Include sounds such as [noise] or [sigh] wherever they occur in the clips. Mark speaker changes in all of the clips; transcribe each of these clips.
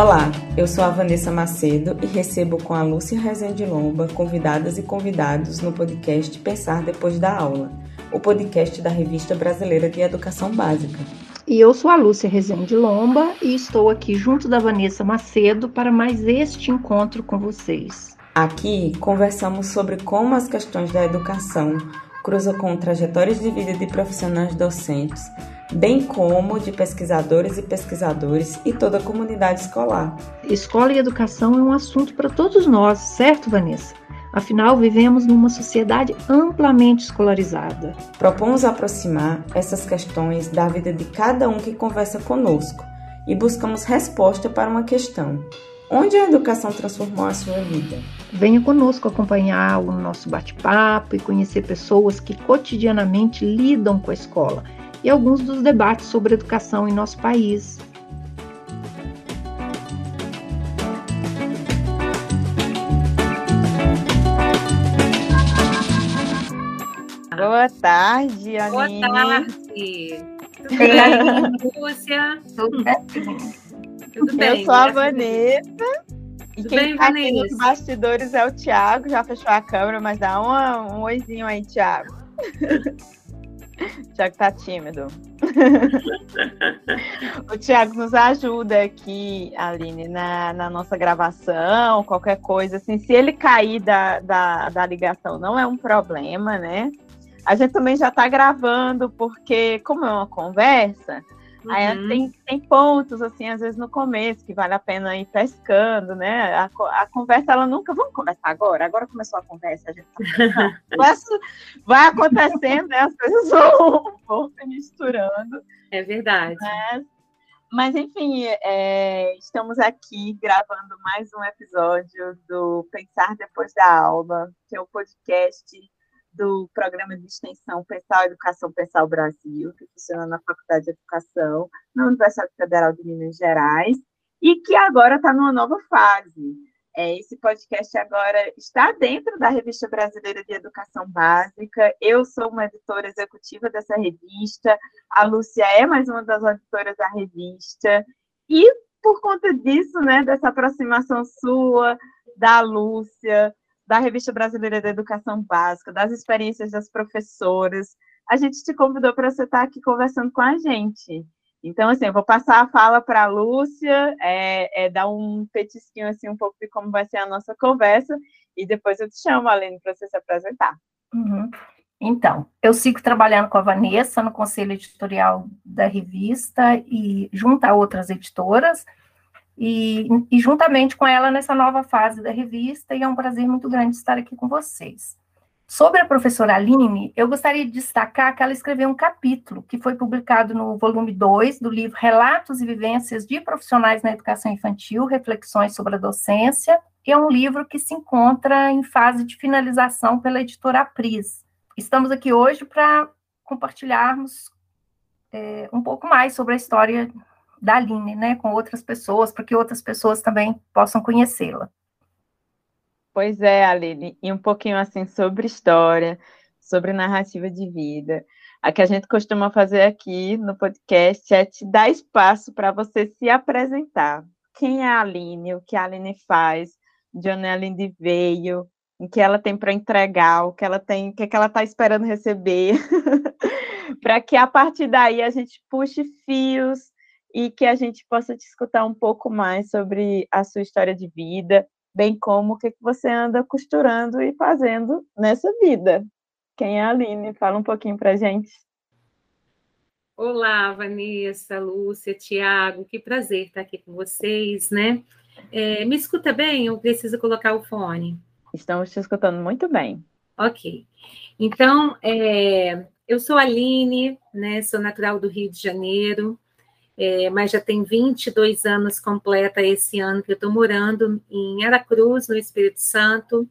Speaker 1: Olá, eu sou a Vanessa Macedo e recebo com a Lúcia Rezende Lomba convidadas e convidados no podcast Pensar Depois da Aula, o podcast da Revista Brasileira de Educação Básica.
Speaker 2: E eu sou a Lúcia Rezende Lomba e estou aqui junto da Vanessa Macedo para mais este encontro com vocês.
Speaker 1: Aqui conversamos sobre como as questões da educação cruzam com trajetórias de vida de profissionais docentes bem como de pesquisadores e pesquisadores e toda a comunidade escolar.
Speaker 2: Escola e educação é um assunto para todos nós, certo, Vanessa? Afinal, vivemos numa sociedade amplamente escolarizada.
Speaker 1: Propomos aproximar essas questões da vida de cada um que conversa conosco e buscamos resposta para uma questão: onde a educação transformou a sua vida?
Speaker 2: Venha conosco acompanhar o nosso bate-papo e conhecer pessoas que cotidianamente lidam com a escola e alguns dos debates sobre educação em nosso país.
Speaker 3: Boa tarde,
Speaker 4: Aline. Boa tarde. Tudo bem, Lúcia?
Speaker 3: Tudo bem? Tudo bem. Eu sou a Vanessa. E Tudo quem bem, tá aqui nos bastidores é o Thiago. Já fechou a câmera, mas dá uma, um oizinho aí, Thiago. [laughs] Tiago tá tímido. [laughs] o Tiago nos ajuda aqui, Aline, na, na nossa gravação, qualquer coisa. Assim, se ele cair da, da, da ligação, não é um problema, né? A gente também já está gravando, porque, como é uma conversa, Uhum. Aí tem, tem pontos, assim, às vezes no começo, que vale a pena ir pescando, né? A, a conversa, ela nunca, vamos conversar agora? Agora começou a conversa, a gente tá [laughs] vai acontecendo, né? As coisas vão, vão se misturando.
Speaker 4: É verdade.
Speaker 3: Mas, mas enfim, é, estamos aqui gravando mais um episódio do Pensar Depois da Aula, que é o um podcast do programa de extensão Pensar Educação o Brasil, que funciona na Faculdade de Educação, na Universidade Federal de Minas Gerais, e que agora está numa nova fase. É, esse podcast agora está dentro da Revista Brasileira de Educação Básica. Eu sou uma editora executiva dessa revista, a Lúcia é mais uma das editoras da revista, e por conta disso, né, dessa aproximação sua, da Lúcia, da Revista Brasileira da Educação Básica, das experiências das professoras. A gente te convidou para você estar aqui conversando com a gente. Então, assim, eu vou passar a fala para a Lúcia, é, é, dar um petisquinho, assim, um pouco de como vai ser a nossa conversa, e depois eu te chamo, Aline, para você se apresentar.
Speaker 2: Uhum. Então, eu sigo trabalhando com a Vanessa no conselho editorial da revista e junto a outras editoras, e, e, juntamente com ela nessa nova fase da revista, e é um prazer muito grande estar aqui com vocês. Sobre a professora Aline, eu gostaria de destacar que ela escreveu um capítulo que foi publicado no volume 2 do livro Relatos e Vivências de Profissionais na Educação Infantil, Reflexões sobre a Docência, que é um livro que se encontra em fase de finalização pela editora Apris. Estamos aqui hoje para compartilharmos é, um pouco mais sobre a história da Aline, né, com outras pessoas, para que outras pessoas também possam conhecê-la.
Speaker 3: Pois é, Aline, e um pouquinho assim sobre história, sobre narrativa de vida. A que a gente costuma fazer aqui no podcast é te dar espaço para você se apresentar. Quem é a Aline, o que a Aline faz, de onde a Aline veio, o que ela tem para entregar, o que ela tem, o que, é que ela está esperando receber, [laughs] para que a partir daí a gente puxe fios e que a gente possa te escutar um pouco mais sobre a sua história de vida, bem como o que você anda costurando e fazendo nessa vida. Quem é a Aline? Fala um pouquinho para gente.
Speaker 4: Olá, Vanessa, Lúcia, Tiago, que prazer estar aqui com vocês, né? É, me escuta bem ou preciso colocar o fone?
Speaker 3: Estamos te escutando muito bem.
Speaker 4: Ok. Então, é, eu sou a Aline, né? Sou natural do Rio de Janeiro, é, mas já tem 22 anos completa esse ano que eu estou morando em Aracruz, no Espírito Santo.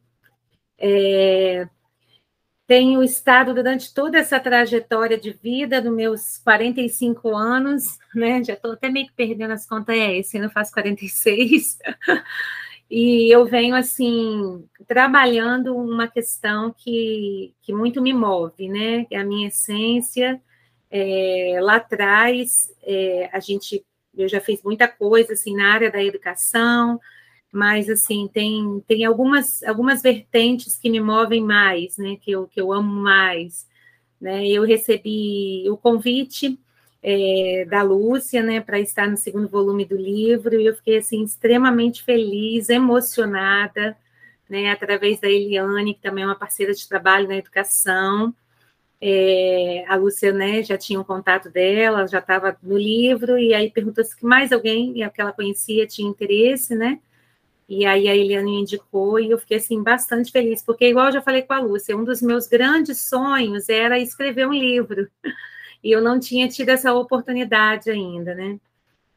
Speaker 4: É, tenho estado durante toda essa trajetória de vida, dos meus 45 anos, né? Já estou até meio que perdendo as contas, é, esse ano faço 46. [laughs] e eu venho, assim, trabalhando uma questão que, que muito me move, né? É a minha essência, é, lá atrás, é, a gente eu já fiz muita coisa, assim, na área da educação, mas, assim, tem, tem algumas, algumas vertentes que me movem mais, né, que eu, que eu amo mais, né, eu recebi o convite é, da Lúcia, né, para estar no segundo volume do livro, e eu fiquei, assim, extremamente feliz, emocionada, né, através da Eliane, que também é uma parceira de trabalho na educação, é, a Lúcia, né, já tinha um contato dela, já estava no livro, e aí perguntou se mais alguém que ela conhecia tinha interesse, né, e aí a Eliane me indicou, e eu fiquei, assim, bastante feliz, porque, igual eu já falei com a Lúcia, um dos meus grandes sonhos era escrever um livro, [laughs] e eu não tinha tido essa oportunidade ainda, né,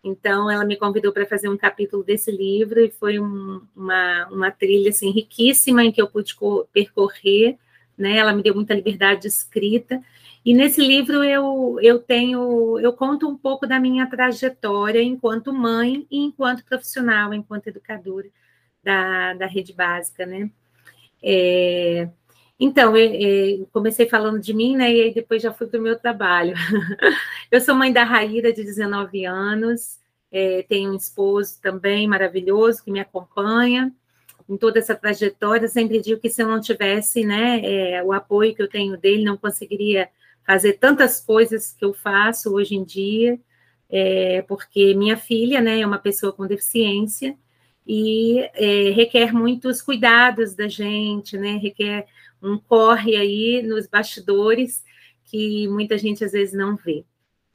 Speaker 4: então, ela me convidou para fazer um capítulo desse livro, e foi um, uma, uma trilha, assim, riquíssima, em que eu pude percorrer, né? Ela me deu muita liberdade de escrita. E nesse livro eu, eu tenho, eu conto um pouco da minha trajetória enquanto mãe e enquanto profissional, enquanto educadora da, da rede básica, né? É, então, eu, eu, comecei falando de mim, né? E aí depois já fui para o meu trabalho. [laughs] eu sou mãe da Raíra, de 19 anos, é, tenho um esposo também maravilhoso que me acompanha em toda essa trajetória, sempre digo que se eu não tivesse né, é, o apoio que eu tenho dele, não conseguiria fazer tantas coisas que eu faço hoje em dia, é, porque minha filha né, é uma pessoa com deficiência e é, requer muitos cuidados da gente, né, requer um corre aí nos bastidores que muita gente às vezes não vê.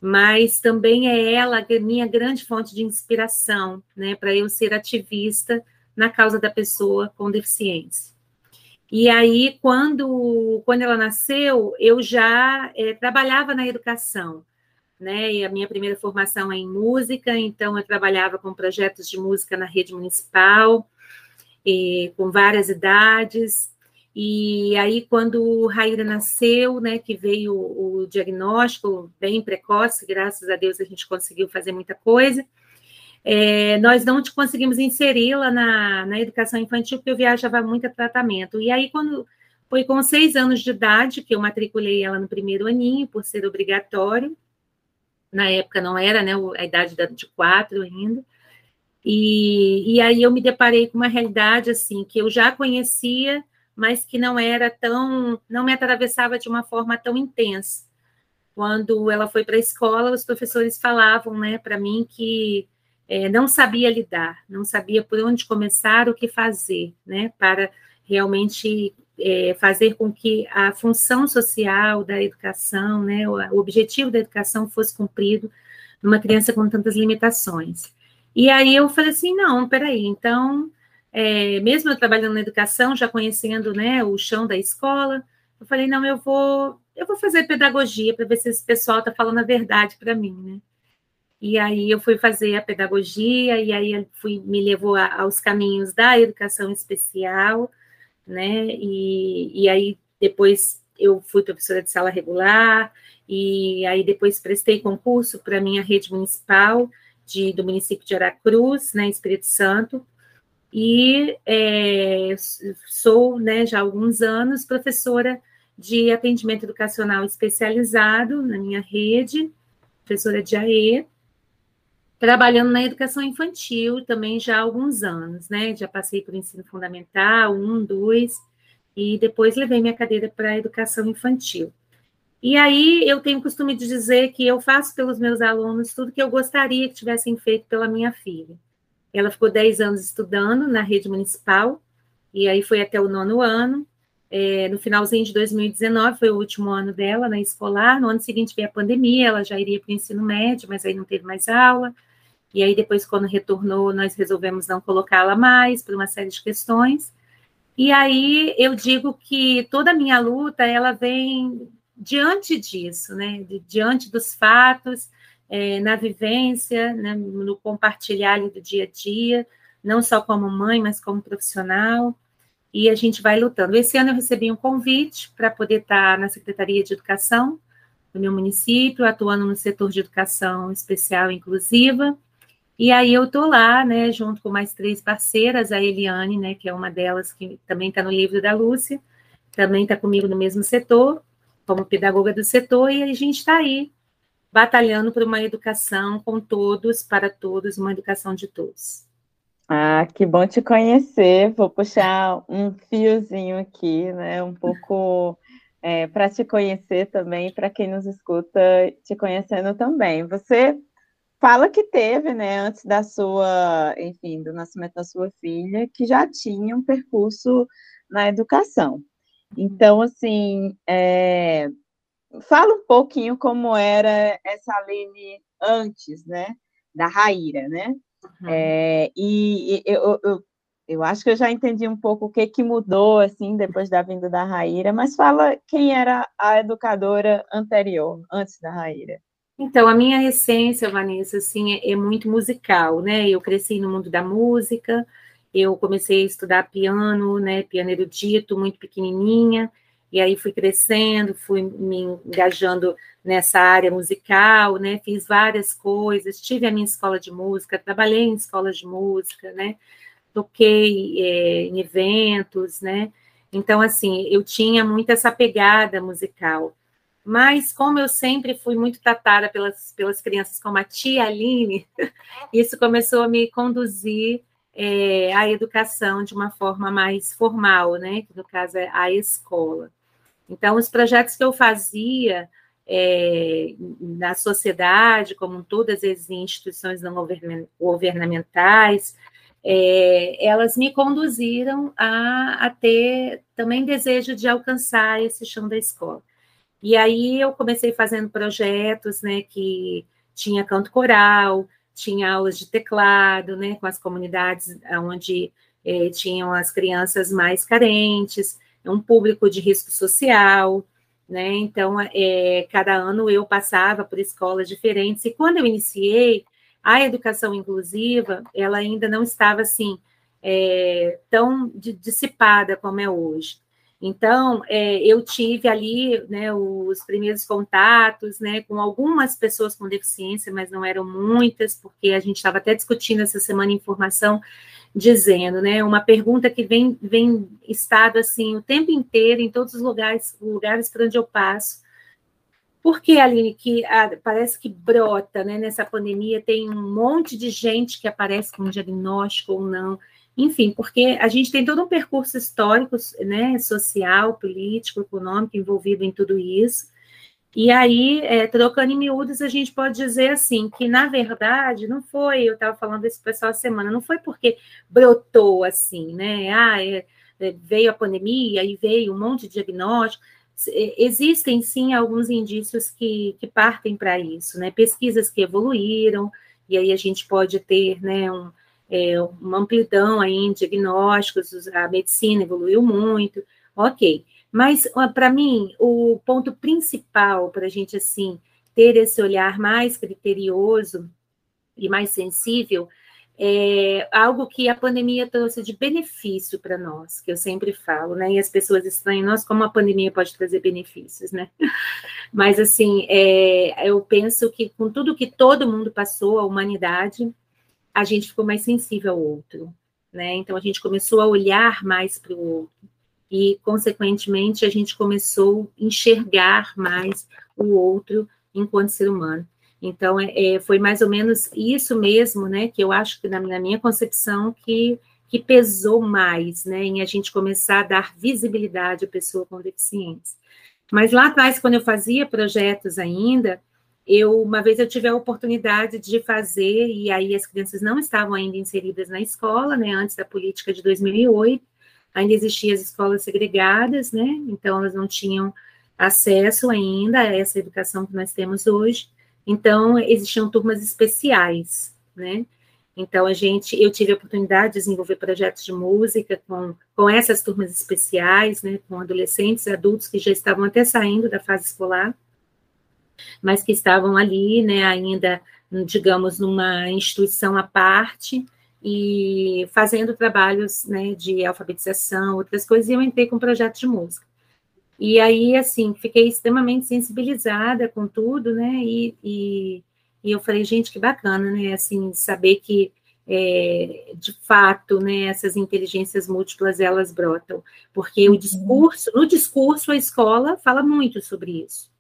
Speaker 4: Mas também é ela minha grande fonte de inspiração, né, para eu ser ativista na causa da pessoa com deficiência. E aí, quando, quando ela nasceu, eu já é, trabalhava na educação, né? E a minha primeira formação é em música, então eu trabalhava com projetos de música na rede municipal, e, com várias idades. E aí, quando Raíra nasceu, né, que veio o, diagnóstico bem precoce, graças a Deus a gente conseguiu fazer muita coisa é, nós não conseguimos inseri-la na, na educação infantil, porque eu viajava muito a tratamento. E aí, quando foi com seis anos de idade que eu matriculei ela no primeiro aninho, por ser obrigatório. Na época não era, né? A idade de quatro ainda. E, e aí eu me deparei com uma realidade assim que eu já conhecia, mas que não era tão, não me atravessava de uma forma tão intensa. Quando ela foi para a escola, os professores falavam, né, para mim que é, não sabia lidar, não sabia por onde começar, o que fazer, né, para realmente é, fazer com que a função social da educação, né, o, objetivo da educação fosse cumprido numa criança com tantas limitações. E aí eu falei assim, não, peraí, então, é, mesmo eu trabalhando na educação, já conhecendo, né, o chão da escola, eu falei, não, eu vou, eu vou fazer pedagogia para ver se esse pessoal está falando a verdade para mim, né. E aí eu fui fazer a pedagogia, e aí fui, me levou a, aos caminhos da educação especial, né? E, e aí depois eu fui professora de sala regular, e aí depois prestei concurso para a minha rede municipal de, do município de Aracruz, né, Espírito Santo, e é, sou, né, já há alguns anos, professora de atendimento educacional especializado na minha rede, professora de AE, trabalhando na educação infantil também já há alguns anos, né? Já passei por ensino fundamental, um, dois, e depois levei minha cadeira para a educação infantil. E aí eu tenho o costume de dizer que eu faço pelos meus alunos tudo que eu gostaria que tivessem feito pela minha filha. Ela ficou 10 anos estudando na rede municipal, e aí foi até o nono ano. É, no finalzinho de 2019 foi o último ano dela na escolar. No ano seguinte veio a pandemia, ela já iria para o ensino médio, mas aí não teve mais aula. E aí, depois, quando retornou, nós resolvemos não colocá-la mais por uma série de questões. E aí eu digo que toda a minha luta ela vem diante disso, né? Diante dos fatos, é, na vivência, né? no compartilhar do dia a dia, não só como mãe, mas como profissional. E a gente vai lutando. Esse ano eu recebi um convite para poder estar na Secretaria de Educação do meu município, atuando no setor de educação especial e inclusiva. E aí eu tô lá, né, junto com mais três parceiras, a Eliane, né, que é uma delas que também está no livro da Lúcia, também está comigo no mesmo setor, como pedagoga do setor, e a gente está aí batalhando por uma educação com todos, para todos, uma educação de todos.
Speaker 3: Ah, que bom te conhecer. Vou puxar um fiozinho aqui, né? Um pouco é, para te conhecer também, para quem nos escuta, te conhecendo também. Você fala que teve, né, antes da sua, enfim, do nascimento da sua filha, que já tinha um percurso na educação. Então, assim, é, fala um pouquinho como era essa Aline antes, né, da Raíra, né? Uhum. É, e, e eu, eu, eu, acho que eu já entendi um pouco o que, que mudou, assim, depois da vinda da Raíra, mas fala quem era a educadora anterior, antes da Raíra.
Speaker 4: Então, a minha essência, Vanessa, assim, é, é muito musical, né? Eu cresci no mundo da música, eu comecei a estudar piano, né? Piano erudito, muito pequenininha, e aí fui crescendo, fui me engajando nessa área musical, né? Fiz várias coisas, tive a minha escola de música, trabalhei em escolas de música, né? Toquei é, em eventos, né? Então, assim, eu tinha muito essa pegada musical. Mas, como eu sempre fui muito tratada pelas, pelas crianças como a tia Aline, [laughs] isso começou a me conduzir é, à educação de uma forma mais formal, né? Que no caso é a escola. Então, os projetos que eu fazia é, na sociedade, como todas as instituições não governamentais, é, elas me conduziram a, a ter também desejo de alcançar esse chão da escola. E aí eu comecei fazendo projetos, né, que tinha canto coral, tinha aulas de teclado, né, com as comunidades onde eh, tinham as crianças mais carentes, um público de risco social, né, então é, cada ano eu passava por escolas diferentes, e quando eu iniciei, a educação inclusiva, ela ainda não estava, assim, é, tão dissipada como é hoje. Então, é, eu tive ali né, os primeiros contatos né, com algumas pessoas com deficiência, mas não eram muitas, porque a gente estava até discutindo essa semana informação, dizendo, né, uma pergunta que vem, vem estado assim o tempo inteiro, em todos os lugares, lugares para onde eu passo. Por que, Aline, que ah, parece que brota né, nessa pandemia, tem um monte de gente que aparece com diagnóstico ou não, enfim, porque a gente tem todo um percurso histórico, né, social, político, econômico envolvido em tudo isso. E aí, é, trocando em miúdos, a gente pode dizer assim, que na verdade não foi, eu estava falando o pessoal semana, não foi porque brotou assim, né? Ah, é, é, veio a pandemia e veio um monte de diagnóstico. É, existem sim alguns indícios que, que partem para isso, né? Pesquisas que evoluíram, e aí a gente pode ter né, um, é, uma amplidão aí em diagnósticos, a medicina evoluiu muito, ok. Mas, para mim, o ponto principal para a gente, assim, ter esse olhar mais criterioso e mais sensível é algo que a pandemia trouxe de benefício para nós, que eu sempre falo, né? E as pessoas estranham, nós como a pandemia pode trazer benefícios, né? [laughs] Mas, assim, é, eu penso que com tudo que todo mundo passou, a humanidade, a gente ficou mais sensível ao outro, né? Então a gente começou a olhar mais para o outro e, consequentemente, a gente começou a enxergar mais o outro enquanto ser humano. Então, é, é foi mais ou menos isso mesmo, né, que eu acho que na, na, minha concepção que, que pesou mais, né, em a gente começar a dar visibilidade à pessoa com deficiência. Mas lá atrás, quando eu fazia projetos ainda, eu uma vez eu tive a oportunidade de fazer e aí as crianças não estavam ainda inseridas na escola, né, antes da política de 2008, ainda existiam as escolas segregadas, né? Então elas não tinham acesso ainda a essa educação que nós temos hoje. Então existiam turmas especiais, né? Então a gente, eu tive a oportunidade de desenvolver projetos de música com, com essas turmas especiais, né? Com adolescentes, adultos que já estavam até saindo da fase escolar mas que estavam ali, né, ainda, digamos, numa instituição à parte e fazendo trabalhos, né, de alfabetização, outras coisas, e eu entrei com um projeto de música. E aí, assim, fiquei extremamente sensibilizada com tudo, né, e, e, e eu falei, gente, que bacana, né, assim, saber que é, de fato, né, essas inteligências múltiplas elas brotam, porque o uhum. discurso, no discurso a escola fala muito sobre isso,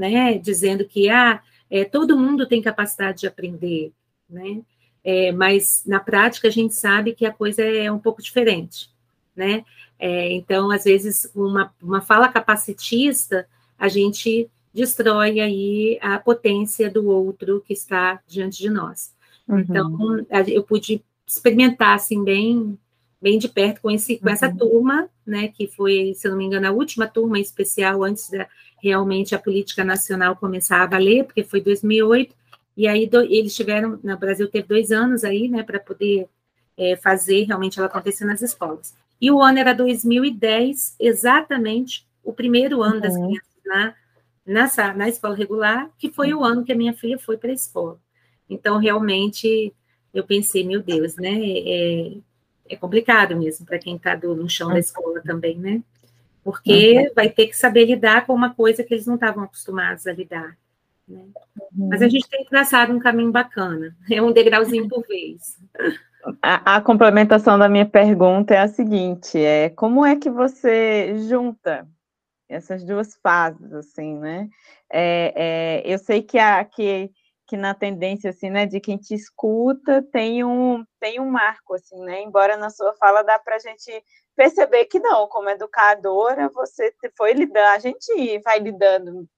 Speaker 4: né, dizendo que ah, é, todo mundo tem capacidade de aprender, né? É, mas na prática a gente sabe que a coisa é um pouco diferente, né? É, então, às vezes, uma, uma fala capacitista, a gente destrói aí a potência do outro que está diante de nós. Uhum. Então, eu pude experimentar, assim, bem, bem de perto com, esse, com uhum. essa turma, né, que foi, se não me engano, a última turma especial antes da realmente a política nacional começar a valer, porque foi 2008, e aí do, eles tiveram, no Brasil teve dois anos aí, né, para poder é, fazer realmente ela acontecer nas escolas. E o ano era 2010, exatamente o primeiro ano uhum. das crianças na, na, na escola regular, que foi o ano que a minha filha foi para a escola. Então, realmente, eu pensei, meu Deus, né? É, é complicado mesmo para quem está no chão da escola também, né? Porque uhum. vai ter que saber lidar com uma coisa que eles não estavam acostumados a lidar. Né? Uhum. Mas a gente tem traçado um caminho bacana, [laughs] é um degrauzinho por vez.
Speaker 1: A, a, complementação da minha pergunta é a seguinte: é como é que você junta essas duas fases, assim, né? É, é, eu sei que, a, que, que na tendência, assim, né, de quem te escuta tem um, tem um marco, assim, né? Embora na sua fala dá para a gente perceber que não, como educadora, você foi lidando, a gente vai lidando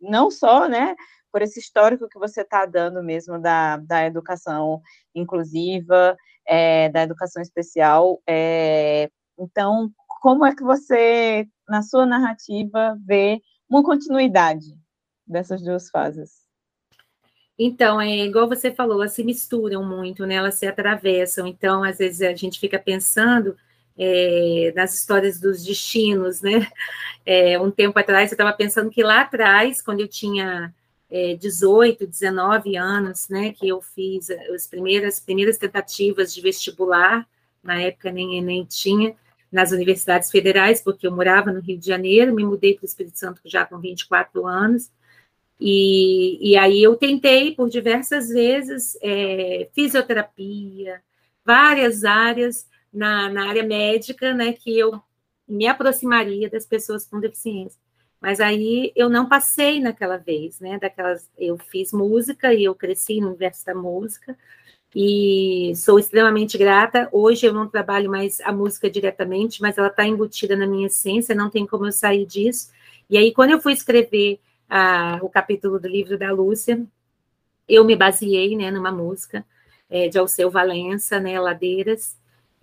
Speaker 1: não só, né, por esse histórico que você está dando mesmo da, da educação inclusiva, é, da educação especial. É, então, como é que você, na sua narrativa, vê uma continuidade dessas duas fases?
Speaker 4: Então, é igual você falou, elas se misturam muito, né? Elas se atravessam. Então, às vezes a gente fica pensando é, nas histórias dos destinos, né? É, um tempo atrás eu estava pensando que lá atrás, quando eu tinha é, 18, 19 anos, né, que eu fiz as primeiras, primeiras tentativas de vestibular, na época nem nem tinha, nas universidades federais, porque eu morava no Rio de Janeiro, me mudei para o Espírito Santo já com 24 anos, e, e aí eu tentei por diversas vezes é, fisioterapia, várias áreas na, na área médica, né, que eu me aproximaria das pessoas com deficiência. Mas aí eu não passei naquela vez, né? Daquelas, eu fiz música e eu cresci no universo da música e sou extremamente grata. Hoje eu não trabalho mais a música diretamente, mas ela está embutida na minha essência, não tem como eu sair disso. E aí quando eu fui escrever a, o capítulo do livro da Lúcia, eu me baseei, né, numa música é, de Alceu Valença, né, Ladeiras,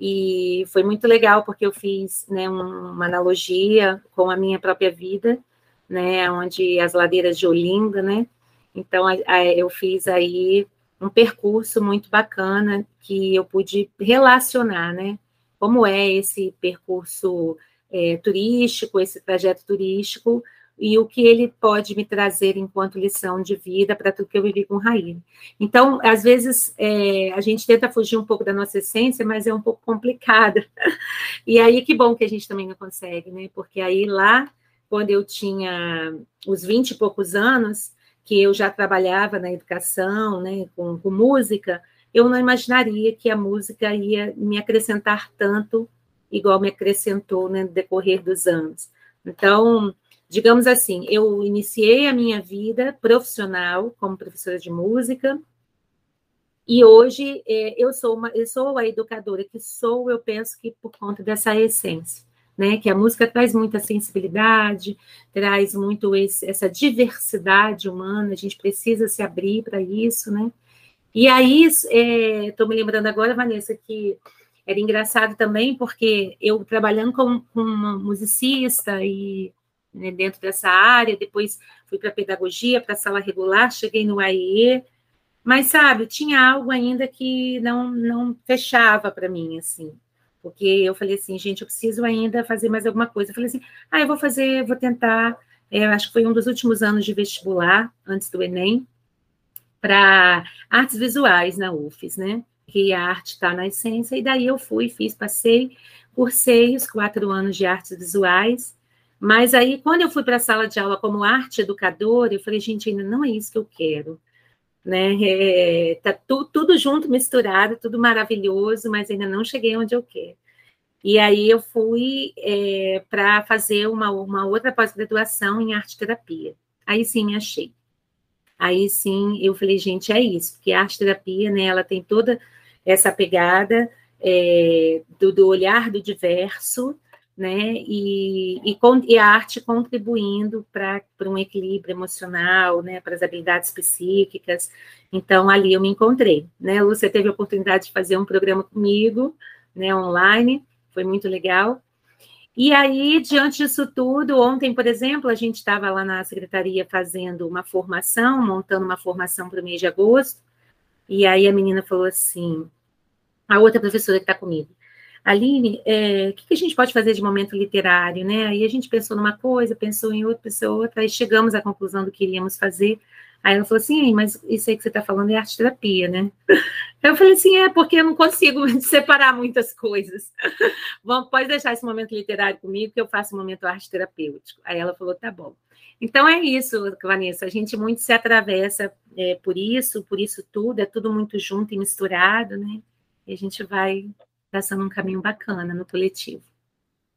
Speaker 4: e foi muito legal porque eu fiz né, uma analogia com a minha própria vida, né, onde as ladeiras de Olinda, né, então a, a, eu fiz aí um percurso muito bacana que eu pude relacionar, né, como é esse percurso é, turístico, esse trajeto turístico, e o que ele pode me trazer enquanto lição de vida para tudo que eu vivi com Raí. Então, às vezes, é, a gente tenta fugir um pouco da nossa essência, mas é um pouco complicado. [laughs] E aí, que bom que a gente também não consegue, né? Porque aí lá, quando eu tinha os 20 e poucos anos, que eu já trabalhava na educação, né, com, com música, eu não imaginaria que a música ia me acrescentar tanto, igual me acrescentou né, no decorrer dos anos. Então, digamos assim, eu iniciei a minha vida profissional como professora de música, e hoje é, eu, sou uma, eu sou a educadora que sou, eu penso que por conta dessa essência, né? Que a música traz muita sensibilidade, traz muito esse, essa diversidade humana, a gente precisa se abrir para isso, né? E aí, estou é, me lembrando agora, Vanessa, que era engraçado também, porque eu trabalhando como, como uma musicista e né, dentro dessa área, depois fui para pedagogia, para sala regular, cheguei no AIE, mas sabe, tinha algo ainda que não não fechava para mim assim. Porque eu falei assim, gente, eu preciso ainda fazer mais alguma coisa. Eu falei assim, ah, eu vou fazer, vou tentar. É, acho que foi um dos últimos anos de vestibular, antes do Enem, para artes visuais na UFES, né? Que a arte está na essência, e daí eu fui, fiz, passei, cursei os quatro anos de artes visuais, mas aí, quando eu fui para a sala de aula como arte educadora, eu falei, gente, ainda não é isso que eu quero. Né? É, tá tu, tudo junto, misturado, tudo maravilhoso, mas ainda não cheguei onde eu quero. E aí eu fui é, para fazer uma, uma outra pós-graduação em arte terapia. Aí sim me achei. aí sim eu falei, gente, é isso, porque a arte terapia, né, ela tem toda essa pegada é, do, do, olhar do diverso, né, e, e, e a arte contribuindo para um equilíbrio emocional, né, para as habilidades psíquicas. Então, ali eu me encontrei, né, teve a oportunidade de fazer um programa comigo, né, online, foi muito legal, e aí, diante disso tudo, ontem, por exemplo, a gente estava lá na secretaria fazendo uma formação, montando uma formação para o mês de agosto, e aí a menina falou assim, a outra professora que está comigo, Aline, é, o que, a gente pode fazer de momento literário, né? Aí a gente pensou numa coisa, pensou em outra, pensou outra, aí chegamos à conclusão do que iríamos fazer. Aí ela falou assim, mas isso aí que você está falando é arte terapia, né? [laughs] Eu falei assim, é porque eu não consigo [laughs] separar muitas coisas. [laughs] Vamos, pode deixar esse momento literário comigo, que eu faço um momento arte terapêutico. Aí ela falou, tá bom. Então é isso, Vanessa, a gente muito se atravessa é, por isso, por isso tudo, é tudo muito junto e misturado, né? E a gente vai traçando um caminho bacana no coletivo.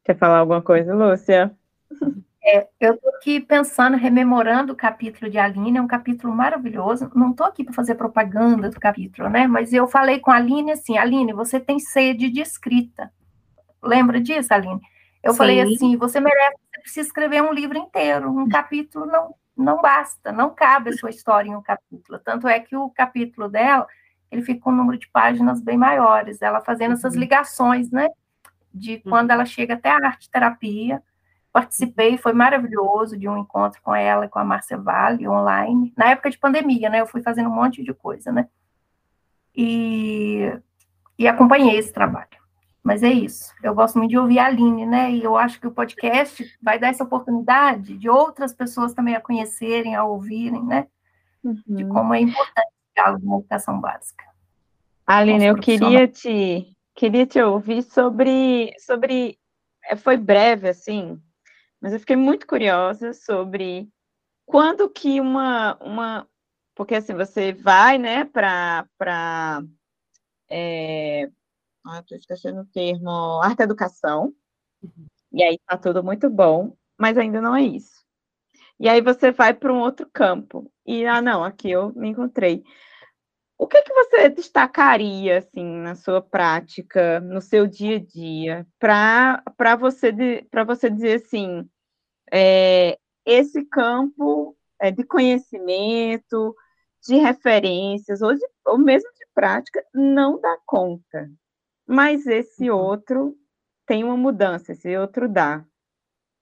Speaker 3: Quer falar alguma coisa, Lúcia?
Speaker 2: É, eu estou aqui pensando, rememorando o capítulo de Aline, é um capítulo maravilhoso. Não estou aqui para fazer propaganda do capítulo, né? Mas eu falei com a Aline assim: Aline, você tem sede de escrita. Lembra disso, Aline? Eu Sim. falei assim: você merece, você precisa escrever um livro inteiro. Um capítulo não, não basta, não cabe a sua história em um capítulo. Tanto é que o capítulo dela, ele fica com um número de páginas bem maiores, ela fazendo essas uhum. ligações, né? De quando ela chega até a arte terapia Participei, foi maravilhoso de um encontro com ela e com a Márcia Vale online, na época de pandemia, né? Eu fui fazendo um monte de coisa, né? E, e acompanhei esse trabalho. Mas é isso. Eu gosto muito de ouvir a Aline, né? E eu acho que o podcast vai dar essa oportunidade de outras pessoas também a conhecerem, a ouvirem, né? Uhum. De como é importante diálogo na educação básica.
Speaker 3: Aline, eu queria te, queria te ouvir sobre, sobre. É, foi breve, assim, mas eu fiquei muito curiosa sobre quando que uma, uma porque assim, você vai, né, para, é, estou esquecendo o termo, arte educação, uhum. e aí tá tudo muito bom, mas ainda não é isso. E aí você vai para um outro campo, e, ah, não, aqui eu me encontrei. O que, que você destacaria, assim, na sua prática, no seu dia a dia, para você, você dizer assim, é, esse campo é, de conhecimento, de referências, ou, de, ou mesmo de prática, não dá conta. Mas esse uhum. outro tem uma mudança, esse outro dá.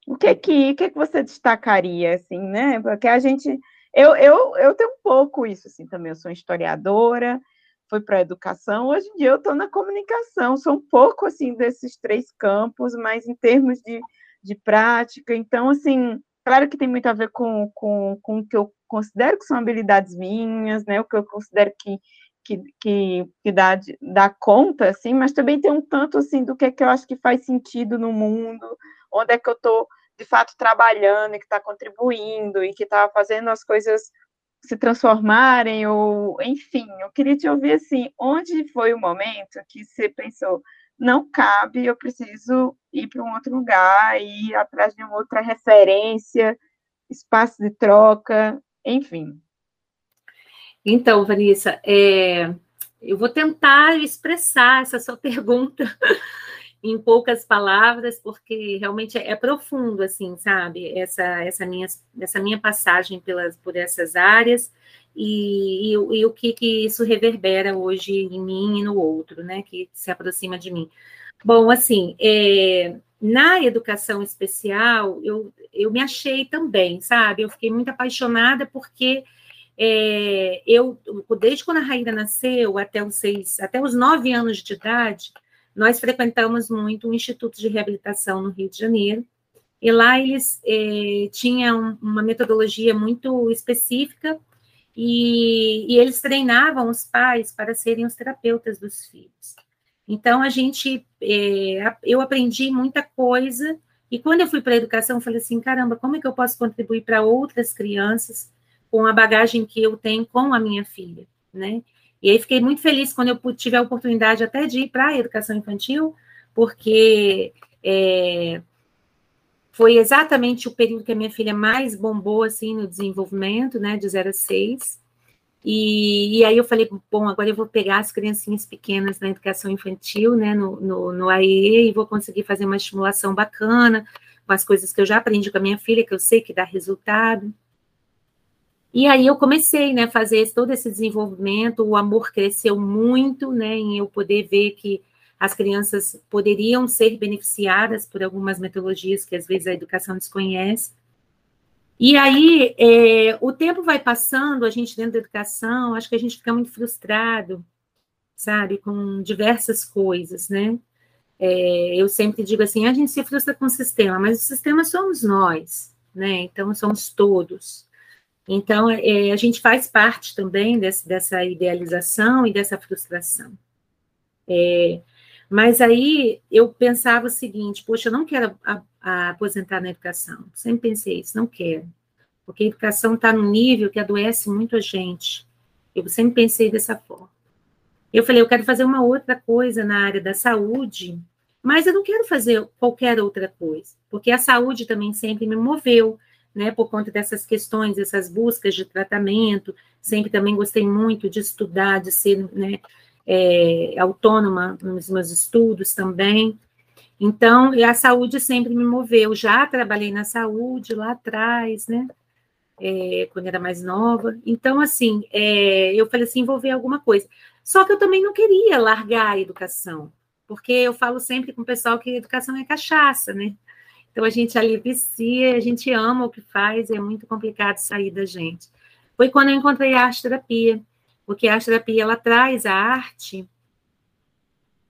Speaker 3: O que que, que, que você destacaria, assim, né? Porque a gente eu, eu, eu tenho um pouco isso, assim, também. Eu sou historiadora, fui para a educação, hoje em dia eu estou na comunicação, sou um pouco, assim, desses três campos, mas em termos de, de prática. Então, assim, claro que tem muito a ver com, com, com o que eu considero que são habilidades minhas, né? O que eu considero que, que, que, que dá, dá conta, assim, mas também tem um tanto, assim, do que é que eu acho que faz sentido no mundo, onde é que eu estou de fato trabalhando e que está contribuindo e que está fazendo as coisas se transformarem ou enfim, eu queria te ouvir assim, onde foi o momento que você pensou, não cabe, eu preciso ir para um outro lugar, ir atrás de uma outra referência, espaço de troca, enfim.
Speaker 4: Então, Vanessa, é, eu vou tentar expressar essa sua [laughs] pergunta em poucas palavras, porque realmente é, é, profundo, assim, sabe? Essa, essa, minha, essa minha passagem pelas, por essas áreas e, e, e, o que, que isso reverbera hoje em mim e no outro, né? Que se aproxima de mim. Bom, assim, é, na educação especial, eu, eu me achei também, sabe? Eu fiquei muito apaixonada porque é, eu, desde quando a Raíra nasceu até os seis, até os nove anos de idade, nós frequentamos muito um instituto de reabilitação no Rio de Janeiro, e lá eles eh, tinham uma metodologia muito específica, e, e, eles treinavam os pais para serem os terapeutas dos filhos. Então, a gente, eh, eu aprendi muita coisa, e quando eu fui para a educação, eu falei assim, caramba, como é que eu posso contribuir para outras crianças com a bagagem que eu tenho com a minha filha, né? E aí fiquei muito feliz quando eu tive a oportunidade até de ir para a educação infantil, porque é, foi exatamente o período que a minha filha mais bombou, assim, no desenvolvimento, né, de 0 a 6. E, e, aí eu falei, bom, agora eu vou pegar as criancinhas pequenas na educação infantil, né, no, no, no AE, e vou conseguir fazer uma estimulação bacana, com as coisas que eu já aprendi com a minha filha, que eu sei que dá resultado. E aí eu comecei, né, a fazer todo esse desenvolvimento, o amor cresceu muito, né, em eu poder ver que as crianças poderiam ser beneficiadas por algumas metodologias que às vezes a educação desconhece. E aí, é, o tempo vai passando, a gente dentro da educação, acho que a gente fica muito frustrado, sabe, com diversas coisas, né? É, eu sempre digo assim, a gente se frustra com o sistema, mas o sistema somos nós, né? Então, somos todos. Então, é, a gente faz parte também desse, dessa idealização e dessa frustração. É, mas aí eu pensava o seguinte: poxa, eu não quero a, a aposentar na educação. Sempre pensei isso, não quero. Porque a educação está num nível que adoece muito a gente. Eu sempre pensei dessa forma. Eu falei, eu quero fazer uma outra coisa na área da saúde, mas eu não quero fazer qualquer outra coisa, porque a saúde também sempre me moveu né, por conta dessas questões, essas buscas de tratamento, sempre também gostei muito de estudar, de ser né, é, autônoma nos meus estudos também. Então, a saúde sempre me moveu. Já trabalhei na saúde lá atrás, né? É, quando era mais nova. Então, assim, é, eu falei assim, vou ver alguma coisa. Só que eu também não queria largar a educação, porque eu falo sempre com o pessoal que educação é cachaça, né? Então a gente ali vicia, a gente ama o que faz, é muito complicado sair da gente. Foi quando eu encontrei a arte terapia, porque a arte terapia ela traz a arte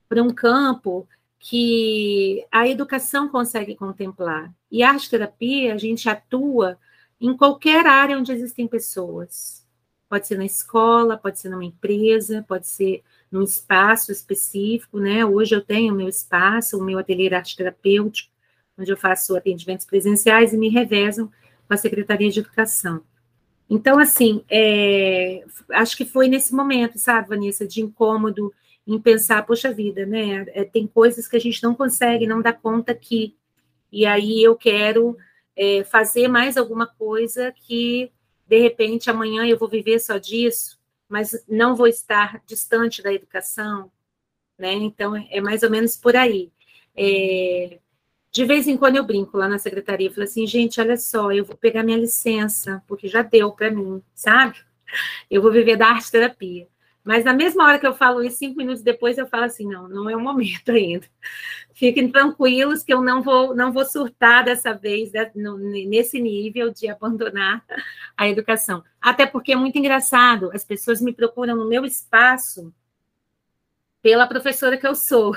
Speaker 4: para um campo que a educação consegue contemplar. E a arte terapia, a gente atua em qualquer área onde existem pessoas. Pode ser na escola, pode ser numa empresa, pode ser num espaço específico, né? Hoje eu tenho o meu espaço, o meu ateliê arte terapêutico, onde eu faço atendimentos presenciais e me revezam com a Secretaria de Educação. Então, assim, é, acho que foi nesse momento, sabe, Vanessa, de incômodo em pensar, poxa vida, né? É, tem coisas que a gente não consegue, não dá conta aqui. E aí eu quero é, fazer mais alguma coisa que, de repente, amanhã eu vou viver só disso, mas não vou estar distante da educação, né? Então, é mais ou menos por aí. É, de vez em quando eu brinco lá na secretaria, falo assim, gente, olha só, eu vou pegar minha licença, porque já deu para mim, sabe? Eu vou viver da arte terapia. Mas na mesma hora que eu falo isso, cinco minutos depois eu falo assim, não, não é o momento ainda. Fiquem tranquilos que eu não vou, não vou surtar dessa vez né, nesse nível de abandonar a educação. Até porque é muito engraçado, as pessoas me procuram no meu espaço pela professora que eu sou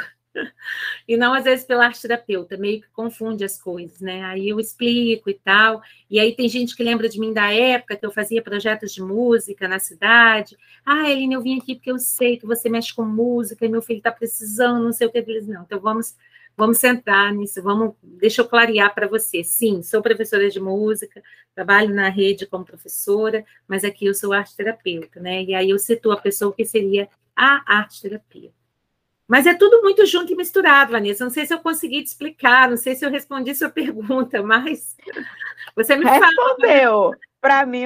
Speaker 4: e não às vezes pela arte terapeuta, meio que confunde as coisas, né? Aí eu explico e tal. E aí tem gente que lembra de mim da época que eu fazia projetos de música na cidade. Ah, Eline, eu vim aqui porque eu sei que você mexe com música e meu filho está precisando, não sei o que eles não. Então vamos vamos sentar nisso, vamos, deixa eu clarear para você. Sim, sou professora de música, trabalho na rede como professora, mas aqui eu sou arte terapeuta, né? E aí eu situo a pessoa que seria a arte terapia. Mas é tudo muito junto e misturado, Vanessa. Não sei se eu consegui te explicar, não sei se eu respondi sua [laughs] pergunta, mas você me
Speaker 3: Respondeu. Para mim,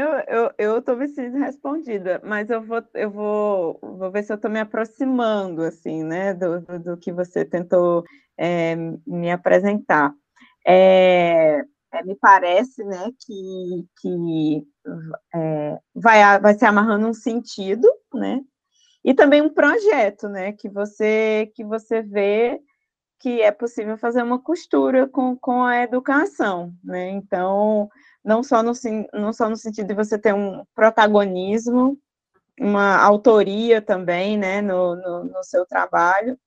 Speaker 3: eu estou me sentindo respondida, mas eu vou, eu vou, vou ver se eu estou me aproximando, assim, né, do, do, do que você tentou é, me apresentar. É, é, me parece, né, que, que é, vai, vai se amarrando um sentido, né, e também um projeto, né, que você que você vê que é possível fazer uma costura com, com a educação, né? Então, não só no não só no sentido de você ter um protagonismo, uma autoria também, né, no, no, no seu trabalho,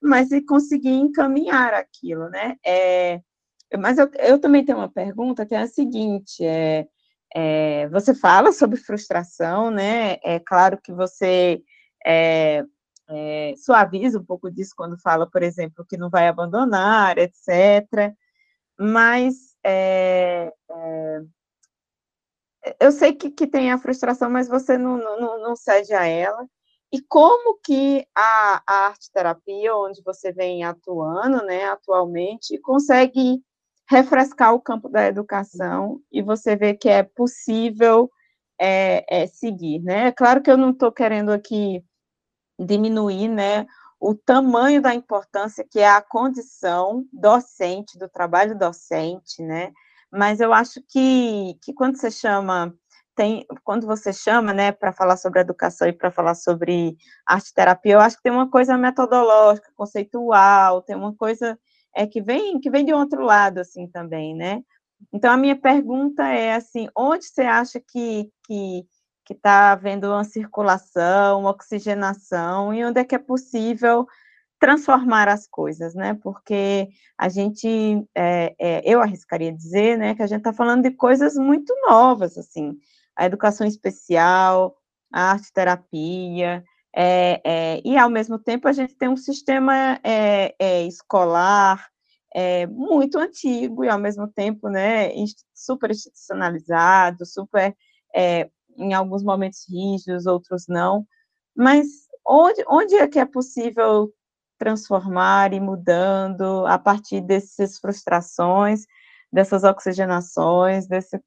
Speaker 3: mas de conseguir encaminhar aquilo, né? É, mas eu, eu também tenho uma pergunta que é a seguinte: é, é, você fala sobre frustração, né? É claro que você é, é, suaviza um pouco disso quando fala, por exemplo, que não vai abandonar, etc. Mas é, é, eu sei que, que tem a frustração, mas você não, não, não cede a ela. E como que a, a arte terapia, onde você vem atuando, né, atualmente, consegue refrescar o campo da educação e você vê que é possível é, é, seguir, né? É claro que eu não estou querendo aqui diminuir, né, o tamanho da importância que é a condição docente, do trabalho docente, né? Mas eu acho que, que quando você chama tem, quando você chama, né, para falar sobre educação e para falar sobre arte terapia, eu acho que tem uma coisa metodológica, conceitual, tem uma coisa é que vem que vem de outro lado assim também, né? Então a minha pergunta é assim, onde você acha que que que está havendo uma circulação, uma oxigenação e onde é que é possível transformar as coisas, né? Porque a gente, é, é, eu arriscaria dizer, né, que a gente está falando de coisas muito novas, assim, a educação especial, a arte terapia, é, é, e ao mesmo tempo a gente tem um sistema é, é escolar muito antigo e ao mesmo tempo né, super institucionalizado, super em alguns momentos rígidos, outros não. Mas onde, onde é que é possível transformar e mudando a partir dessas frustrações, dessas oxigenações, desse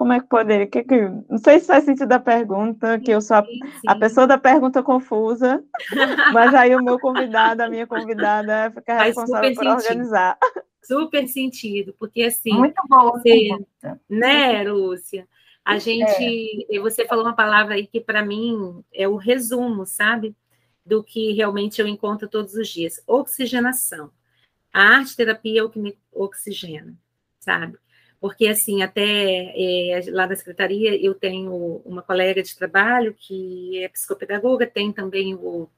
Speaker 3: como é que poderia? Que, que, não sei se faz sentido a pergunta, que eu sou a, a pessoa da pergunta confusa, [laughs] mas aí o meu convidado, a minha convidada, fica responsável por sentido. organizar.
Speaker 4: Super sentido, porque assim.
Speaker 2: Muito boa, você,
Speaker 4: né, Lúcia? A gente. É. Você falou uma palavra aí que, para mim, é o resumo, sabe? Do que realmente eu encontro todos os dias: oxigenação. A arte terapia é o que me oxigena, sabe? porque assim, até é, lá na secretaria eu tenho uma colega de trabalho que é psicopedagoga, tem também o,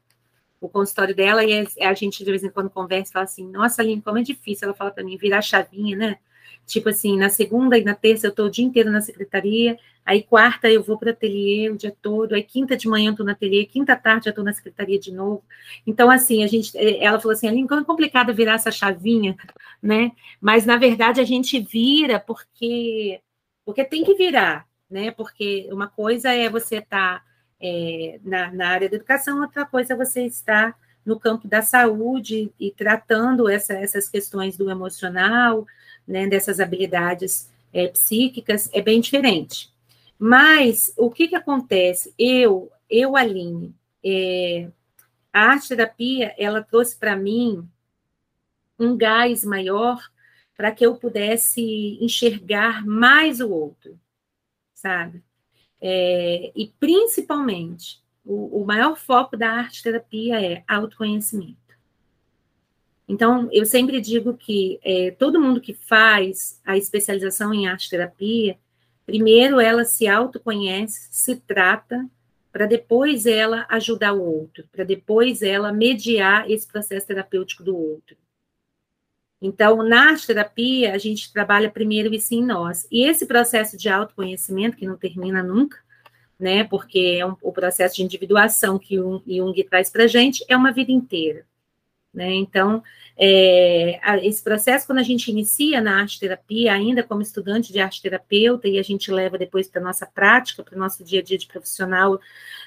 Speaker 4: o consultório dela, e a gente de vez em quando conversa e fala assim, nossa, Aline, como é difícil, ela fala para mim, virar chavinha, né? Tipo assim, na segunda e na terça eu estou o dia inteiro na secretaria, aí quarta eu vou para o ateliê o dia todo, aí quinta de manhã eu estou no ateliê, quinta tarde eu estou na secretaria de novo. Então, assim, a gente, eh, ela falou assim, Aline, é complicado virar essa chavinha, né? Mas, na verdade, a gente vira porque, porque tem que virar, né? Porque uma coisa é você estar tá, é, na, na área da educação, outra coisa é você estar no campo da saúde e tratando essa, essas questões do emocional, né, dessas habilidades é, psíquicas, é bem diferente. Mas o que, que acontece? Eu, eu, Aline, é, a arte terapia, ela trouxe para mim um gás maior para que eu pudesse enxergar mais o outro, sabe? É, e principalmente, o, o maior foco da arte terapia é autoconhecimento. Então, eu sempre digo que é, todo mundo que faz a especialização em arte terapia, primeiro ela se autoconhece, se trata, para depois ela ajudar o outro, para depois ela mediar esse processo terapêutico do outro. Então, na arte terapia, a gente trabalha primeiro isso em nós. E esse processo de autoconhecimento, que não termina nunca, né, porque é um, o processo de individuação que o Jung traz para a gente, é uma vida inteira. Né? Então, é, esse processo, quando a gente inicia na arte terapia, ainda como estudante de arte terapeuta, e a gente leva depois para a nossa prática, para o nosso dia a dia de profissional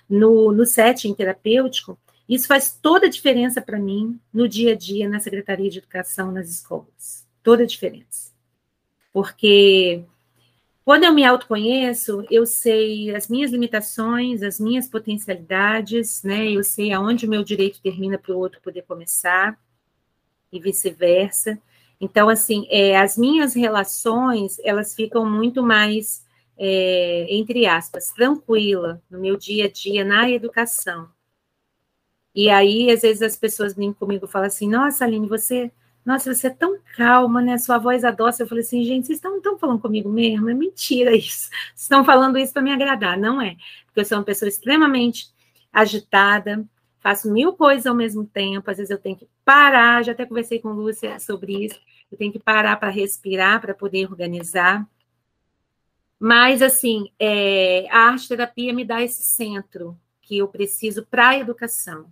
Speaker 4: no, no setting terapêutico, isso faz toda a diferença para mim no dia a dia na Secretaria de Educação nas escolas. Toda a diferença. Porque quando eu me autoconheço, eu sei as minhas limitações, as minhas potencialidades, né? Eu sei aonde o meu direito termina para o outro poder começar e vice-versa. Então, assim, é, as minhas relações, elas ficam muito mais, é, entre aspas, tranquila no meu dia a dia na educação. E aí, às vezes, as pessoas vêm comigo e falam assim, nossa, Aline, você nossa, você é tão calma, né? Sua voz adoça. Eu falei assim, gente, vocês estão, estão falando comigo mesmo? É mentira isso. Vocês estão falando isso para me agradar, não é? Porque eu sou uma pessoa extremamente agitada, faço mil coisas ao mesmo tempo, às vezes eu tenho que parar, já até conversei com Lúcia sobre isso, eu tenho que parar para respirar, para poder organizar. Mas, assim, é, a arte terapia me dá esse centro que eu preciso para a educação.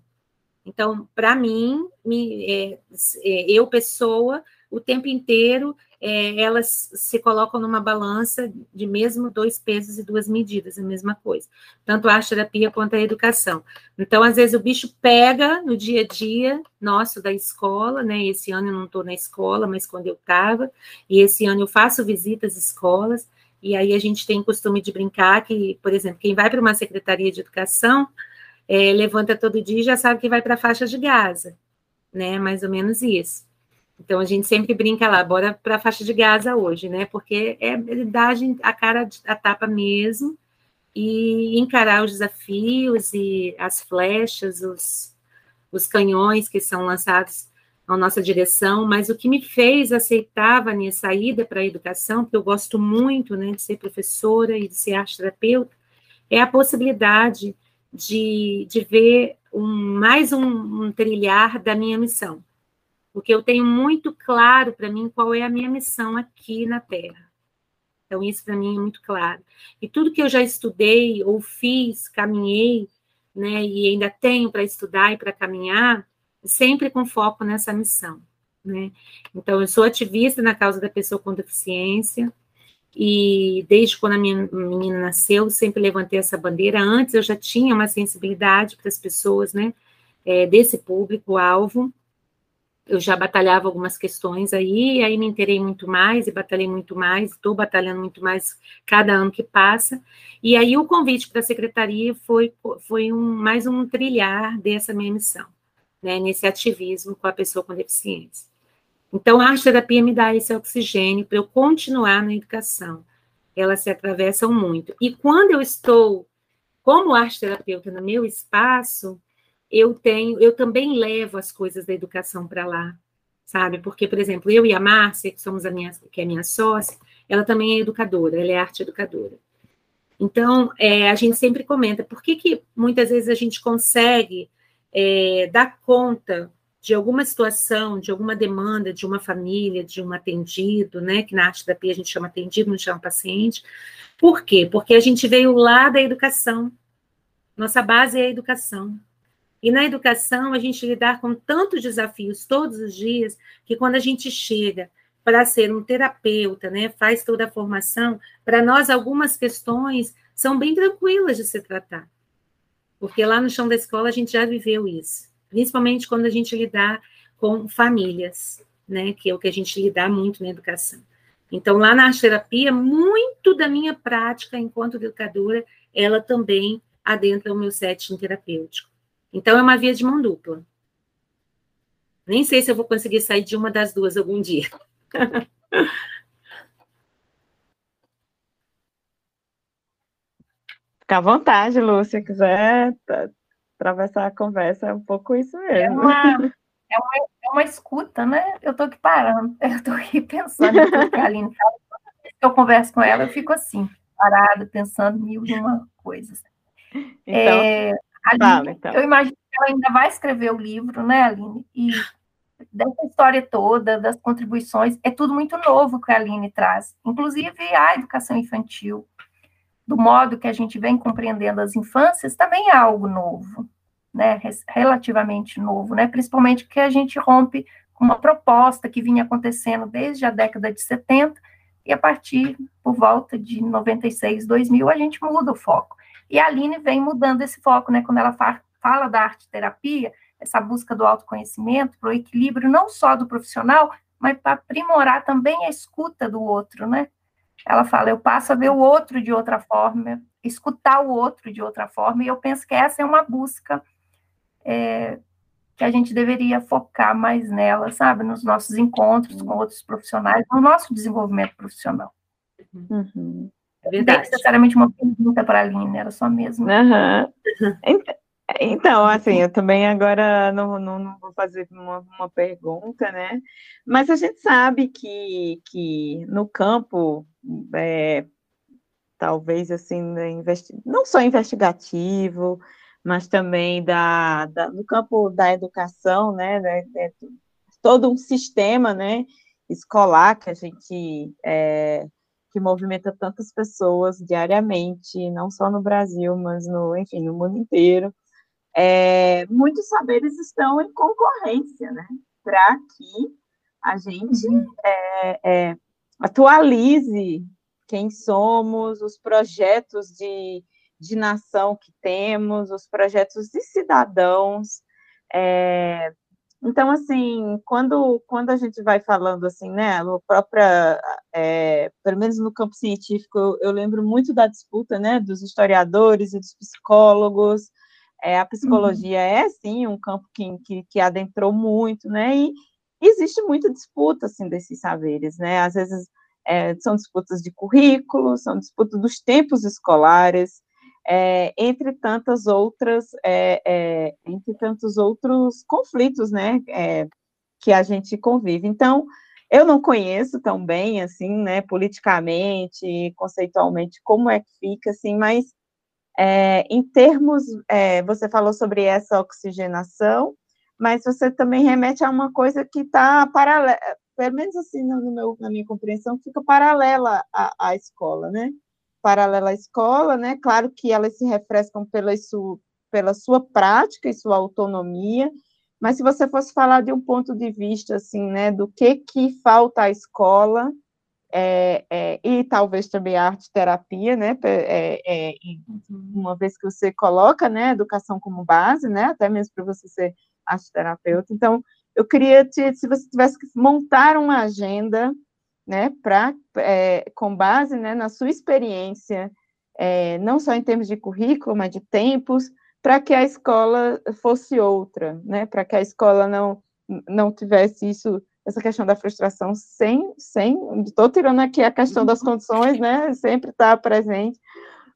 Speaker 4: Então, para mim, me, é, é, eu, pessoa, o tempo inteiro é, elas se colocam numa balança de mesmo dois pesos e duas medidas, a mesma coisa. Tanto a terapia quanto a educação. Então, às vezes, o bicho pega no dia a dia nosso da escola, né? Esse ano eu não estou na escola, mas quando eu estava, e esse ano eu faço visitas às escolas, e aí a gente tem costume de brincar que, por exemplo, quem vai para uma secretaria de educação é, levanta todo dia e já sabe que vai para a faixa de Gaza, né? Mais ou menos isso. Então a gente sempre brinca lá, bora para a faixa de Gaza hoje, né? Porque é dar a cara a tapa mesmo e encarar os desafios e as flechas, os, os canhões que são lançados na nossa direção, mas o que me fez aceitar, a minha saída para a educação, porque eu gosto muito né, de ser professora e de ser arte terapeuta, é a possibilidade de, de ver um, mais um, um trilhar da minha missão porque eu tenho muito claro para mim qual é a minha missão aqui na Terra. Então, isso para mim é muito claro. E tudo que eu já estudei ou fiz, caminhei, né, e ainda tenho para estudar e para caminhar, sempre com foco nessa missão. Né? Então, eu sou ativista na causa da pessoa com deficiência, e desde quando a minha menina nasceu, sempre levantei essa bandeira. Antes eu já tinha uma sensibilidade para as pessoas, né, é, desse público-alvo, eu já batalhava algumas questões aí, aí me interei muito mais e batalhei muito mais, estou batalhando muito mais cada ano que passa. E aí o convite para a secretaria foi, foi um, mais um trilhar dessa minha missão, né, nesse ativismo com a pessoa com deficiência. Então, a arte-terapia me dá esse oxigênio para eu continuar na educação. Elas se atravessam muito. E quando eu estou como arte-terapeuta no meu espaço, eu tenho, eu também levo as coisas da educação para lá, sabe? Porque, por exemplo, eu e a Márcia, que somos a minha, que é minha sócia, ela também é educadora, ela é arte educadora. Então, é, a gente sempre comenta, por que, que muitas vezes a gente consegue é, dar conta de alguma situação, de alguma demanda de uma família, de um atendido, né? Que na arte da Pia a gente chama atendido, não chama paciente. Por quê? Porque a gente veio lá da educação. Nossa base é a educação. E na educação, a gente lidar com tantos desafios todos os dias, que quando a gente chega para ser um terapeuta, né, faz toda a formação, para nós algumas questões são bem tranquilas de se tratar. Porque lá no chão da escola a gente já viveu isso, principalmente quando a gente lidar com famílias, né, que é o que a gente lidar muito na educação. Então, lá na terapia, muito da minha prática enquanto educadora, ela também adentra o meu setting terapêutico. Então, é uma via de mão dupla. Nem sei se eu vou conseguir sair de uma das duas algum dia.
Speaker 1: Fica à vontade, Lúcia, quiser atravessar a conversa, é um pouco isso mesmo. É
Speaker 2: uma, [laughs] é uma, é uma escuta, né? Eu estou aqui parando, [laughs] eu estou aqui pensando que a Aline fala. eu converso com ela, eu fico assim, parada, pensando mil e uma coisas. Então, é, Aline, Fala, então. Eu imagino que ela ainda vai escrever o livro, né, Aline? E dessa história toda, das contribuições, é tudo muito novo que a Aline traz, inclusive a educação infantil, do modo que a gente vem compreendendo as infâncias, também é algo novo, né, relativamente novo, né, principalmente que a gente rompe com uma proposta que vinha acontecendo desde a década de 70, e a partir, por volta de 96, 2000, a gente muda o foco. E a Aline vem mudando esse foco, né? Quando ela fala da arte terapia, essa busca do autoconhecimento, para o equilíbrio não só do profissional, mas para aprimorar também a escuta do outro, né? Ela fala, eu passo a ver o outro de outra forma, escutar o outro de outra forma, e eu penso que essa é uma busca é, que a gente deveria focar mais nela, sabe? Nos nossos encontros com outros profissionais, no nosso desenvolvimento profissional.
Speaker 1: Uhum.
Speaker 2: É não tem necessariamente uma pergunta para a Aline, era só mesmo.
Speaker 1: Uhum. Então, assim, eu também agora não, não, não vou fazer uma, uma, pergunta, né? Mas a gente sabe que, que no campo, é, talvez assim, né, não só investigativo, mas também da, da, no campo da educação, né? É, todo um sistema, né? Escolar que a gente é, que movimenta tantas pessoas diariamente, não só no Brasil, mas no, enfim, no mundo inteiro. É, muitos saberes estão em concorrência, né? Para que
Speaker 3: a gente uhum. é, é, atualize quem somos, os projetos de, de nação que temos, os projetos de cidadãos. É, então, assim, quando, quando a gente vai falando assim, né, a própria, é, pelo menos no campo científico, eu, eu, lembro muito da disputa, né, dos historiadores e dos psicólogos, é, a psicologia uhum. é, sim, um campo que, que, que, adentrou muito, né, e existe muita disputa, assim, desses saberes, né, às vezes é, são disputas de currículo, são disputas dos tempos escolares, é, entre tantas outras, é, é, entre tantos outros conflitos, né, é, que a gente convive. Então, eu não conheço tão bem, assim, né, politicamente, conceitualmente, como é que fica, assim, mas é, em termos, é, você falou sobre essa oxigenação, mas você também remete a uma coisa que está paralela, pelo menos assim, no meu, na minha compreensão, fica paralela à, à escola, né? Paralela à escola, né? Claro que elas se refrescam pela, su, pela sua prática e sua autonomia, mas se você fosse falar de um ponto de vista, assim, né, do que que falta à escola, é, é, e talvez também a arte terapia, né, é, é uma vez que você coloca, né, educação como base, né, até mesmo para você ser arte terapeuta, então, eu queria, te, se você tivesse que montar uma agenda né, pra, é, com base né, na sua experiência, é, não só em termos de currículo, mas de tempos, para que a escola fosse outra, né, para que a escola não, não tivesse isso, essa questão da frustração sem, sem, estou tirando aqui a questão das condições, né, sempre está presente,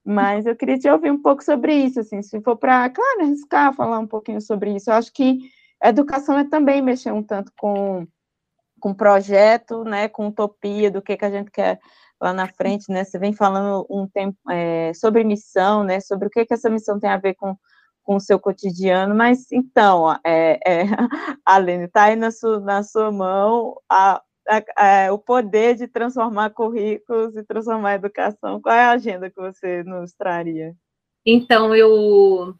Speaker 3: mas eu queria te ouvir um pouco sobre isso, assim, se for para, claro, arriscar falar um pouquinho sobre isso, eu acho que educação é também mexer um tanto com com projeto, né, com utopia do que, que a gente quer lá na frente, né, você vem falando um tempo é, sobre missão, né, sobre o que, que essa missão tem a ver com, com o seu cotidiano, mas então, é, é, [laughs] Aline, está aí na sua, na sua mão a, a, a, o poder de transformar currículos e transformar a educação, qual é a agenda que você nos traria?
Speaker 4: Então, eu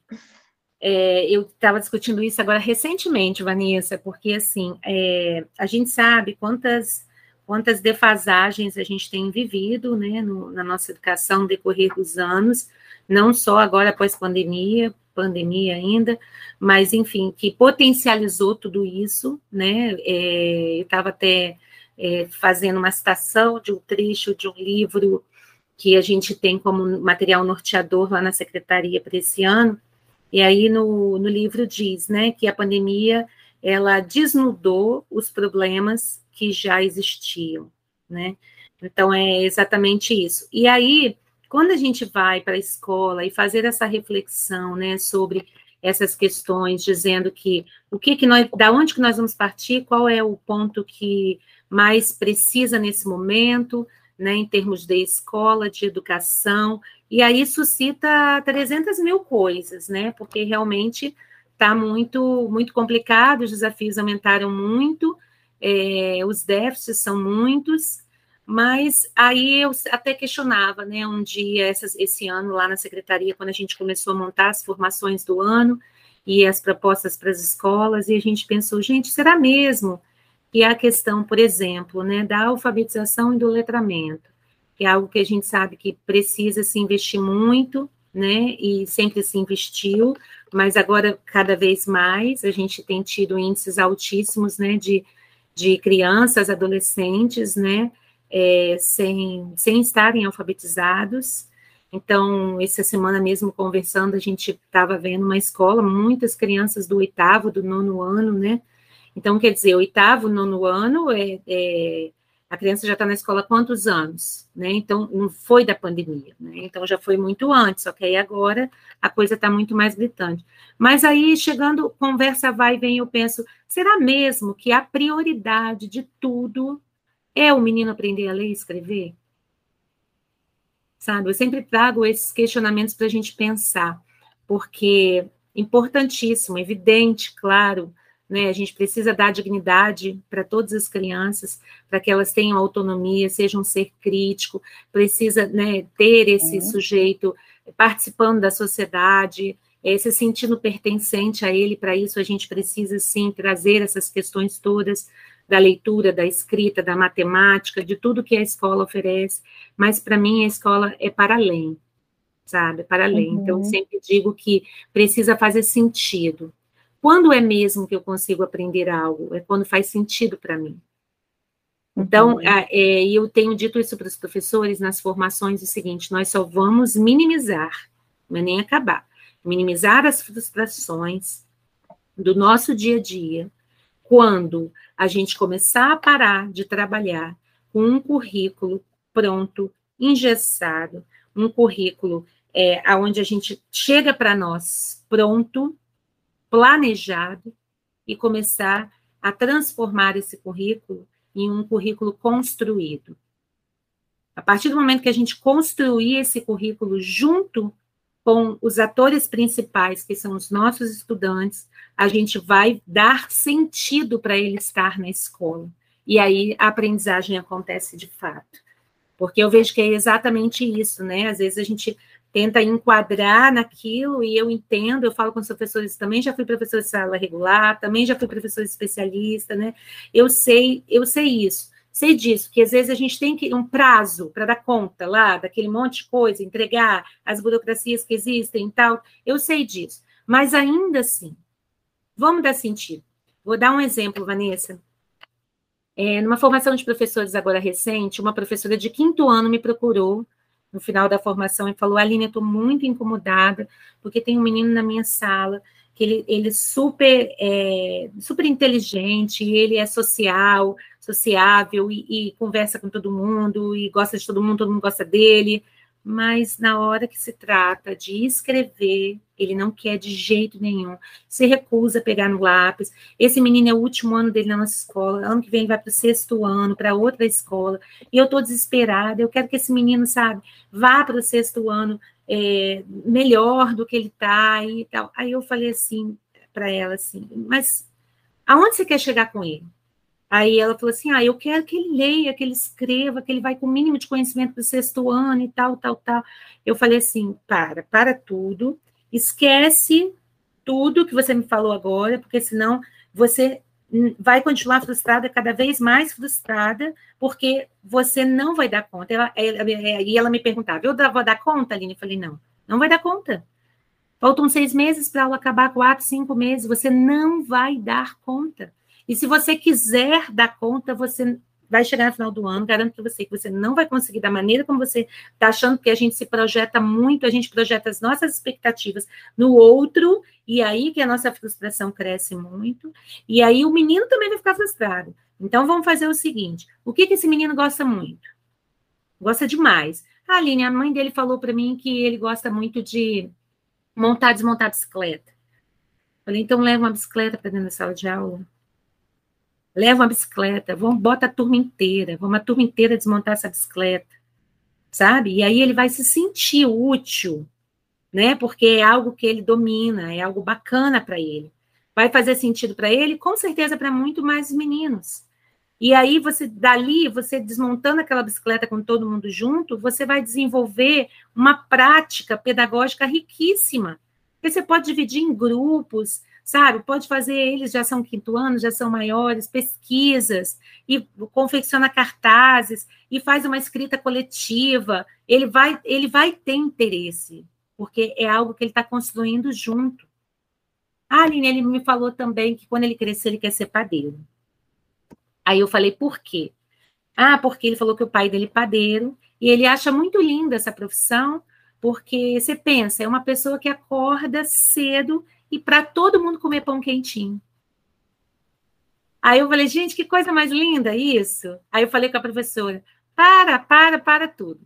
Speaker 4: é, eu estava discutindo isso agora recentemente, Vanessa, porque assim é, a gente sabe quantas quantas defasagens a gente tem vivido, né, no, na nossa educação no decorrer dos anos, não só agora após pandemia, pandemia ainda, mas enfim que potencializou tudo isso, né? É, eu estava até é, fazendo uma citação de um trecho de um livro que a gente tem como material norteador lá na secretaria para esse ano e aí no, no livro diz, né, que a pandemia ela desnudou os problemas que já existiam, né? Então é exatamente isso. E aí, quando a gente vai para a escola e fazer essa reflexão, né, sobre essas questões, dizendo que o que que nós, da onde que nós vamos partir, qual é o ponto que mais precisa nesse momento, né, em termos de escola, de educação, e aí suscita 300 mil coisas, né, porque realmente está muito, muito complicado, os desafios aumentaram muito, é, os déficits são muitos, mas aí eu até questionava, né, um dia, essas, esse ano, lá na secretaria, quando a gente começou a montar as formações do ano e as propostas para as escolas, e a gente pensou, gente, será mesmo que é a questão, por exemplo, né, da alfabetização e do letramento, que é algo que a gente sabe que precisa se investir muito, né, e sempre se investiu, mas agora cada vez mais a gente tem tido índices altíssimos, né, de, de crianças, adolescentes, né, é, sem, sem estarem alfabetizados. Então, essa semana mesmo conversando, a gente estava vendo uma escola, muitas crianças do oitavo, do nono ano, né, então, quer dizer, oitavo, nono ano, é, é a criança já está na escola há quantos anos? Né? Então, não foi da pandemia, né? então já foi muito antes, só que aí agora a coisa está muito mais gritante. Mas aí, chegando, conversa vai e vem, eu penso, será mesmo que a prioridade de tudo é o menino aprender a ler e escrever? Sabe, eu sempre trago esses questionamentos para a gente pensar, porque importantíssimo, evidente, claro, né? A gente precisa dar dignidade para todas as crianças, para que elas tenham autonomia, sejam um ser crítico, precisa né, ter esse sujeito participando da sociedade, é, se sentindo pertencente a ele, para isso a gente precisa sim trazer essas questões todas da leitura, da escrita, da matemática, de tudo que a escola oferece, mas para mim a escola é para além, sabe? Para além. Uhum. Então, eu sempre digo que precisa fazer sentido. Quando é mesmo que eu consigo aprender algo? É quando faz sentido para mim. Então, uhum. é, eu tenho dito isso para os professores nas formações, o seguinte, nós só vamos minimizar, não é nem acabar, minimizar as frustrações do nosso dia a dia, quando a gente começar a parar de trabalhar com um currículo pronto, engessado, um currículo é, onde a gente chega para nós pronto, planejado, e começar a transformar esse currículo em um currículo construído. A partir do momento que a gente construir esse currículo junto com os atores principais, que são os nossos estudantes, a gente vai dar sentido para ele estar na escola. E aí a aprendizagem acontece de fato. Porque eu vejo que é exatamente isso, né? Às vezes a gente tenta enquadrar naquilo, e eu entendo, eu falo com os professores também, já fui professor de sala regular, também já fui professor especialista, né? Eu sei, eu sei isso sei disso, que às vezes a gente tem que um prazo para dar conta lá daquele monte de coisa, entregar as burocracias que existem e tal. Eu sei disso. Mas ainda assim, vamos dar sentido. Vou dar um exemplo, Vanessa. É, numa formação de professores agora recente, uma professora de quinto ano me procurou no final da formação e falou: Aline, eu estou muito incomodada, porque tem um menino na minha sala que ele, ele é super, é, super inteligente, ele é social, sociável e, e, conversa com todo mundo e gosta de todo mundo, todo mundo gosta dele, mas na hora que se trata de escrever, ele não quer de jeito nenhum, se recusa a pegar no lápis. Esse menino é o último ano dele na nossa escola, ano que vem ele vai para o sexto ano, para outra escola, e eu estou desesperada, eu quero que esse menino, sabe, vá para o sexto ano, é, melhor do que ele está e tal. Aí eu falei assim para ela assim, mas aonde você quer chegar com ele? Aí ela falou assim: ah, eu quero que ele leia, que ele escreva, que ele vai com o mínimo de conhecimento do sexto ano e tal, tal, tal. Eu falei assim: para, para tudo, esquece tudo que você me falou agora, porque senão você vai continuar frustrada, cada vez mais frustrada, porque você não vai dar conta. Ela, ela, e ela me perguntava, eu vou dar conta, Aline? Eu falei, não, não vai dar conta. Faltam seis meses para a aula acabar, quatro, cinco meses, você não vai dar conta. E se você quiser dar conta, você vai chegar no final do ano, garanto para você que você não vai conseguir da maneira como você está achando, que a gente se projeta muito, a gente projeta as nossas expectativas no outro, e aí que a nossa frustração cresce muito, e aí o menino também vai ficar frustrado. Então vamos fazer o seguinte: o que, que esse menino gosta muito? Gosta demais. A Aline, a mãe dele falou para mim que ele gosta muito de montar e desmontar bicicleta. Falei, então leva uma bicicleta para dentro da sala de aula leva uma bicicleta, vamos, bota a turma inteira, vamos a turma inteira desmontar essa bicicleta, sabe? E aí ele vai se sentir útil, né? Porque é algo que ele domina, é algo bacana para ele. Vai fazer sentido para ele, com certeza para muito mais meninos. E aí você dali, você desmontando aquela bicicleta com todo mundo junto, você vai desenvolver uma prática pedagógica riquíssima. Porque você pode dividir em grupos, sabe? Pode fazer, eles já são quinto ano, já são maiores, pesquisas, e confecciona cartazes, e faz uma escrita coletiva. Ele vai, ele vai ter interesse, porque é algo que ele está construindo junto. Ah, Aline, ele me falou também que quando ele crescer, ele quer ser padeiro. Aí eu falei, por quê? Ah, porque ele falou que o pai dele é padeiro, e ele acha muito linda essa profissão, porque você pensa, é uma pessoa que acorda cedo e para todo mundo comer pão quentinho. Aí eu falei, gente, que coisa mais linda isso. Aí eu falei com a professora, para, para, para tudo.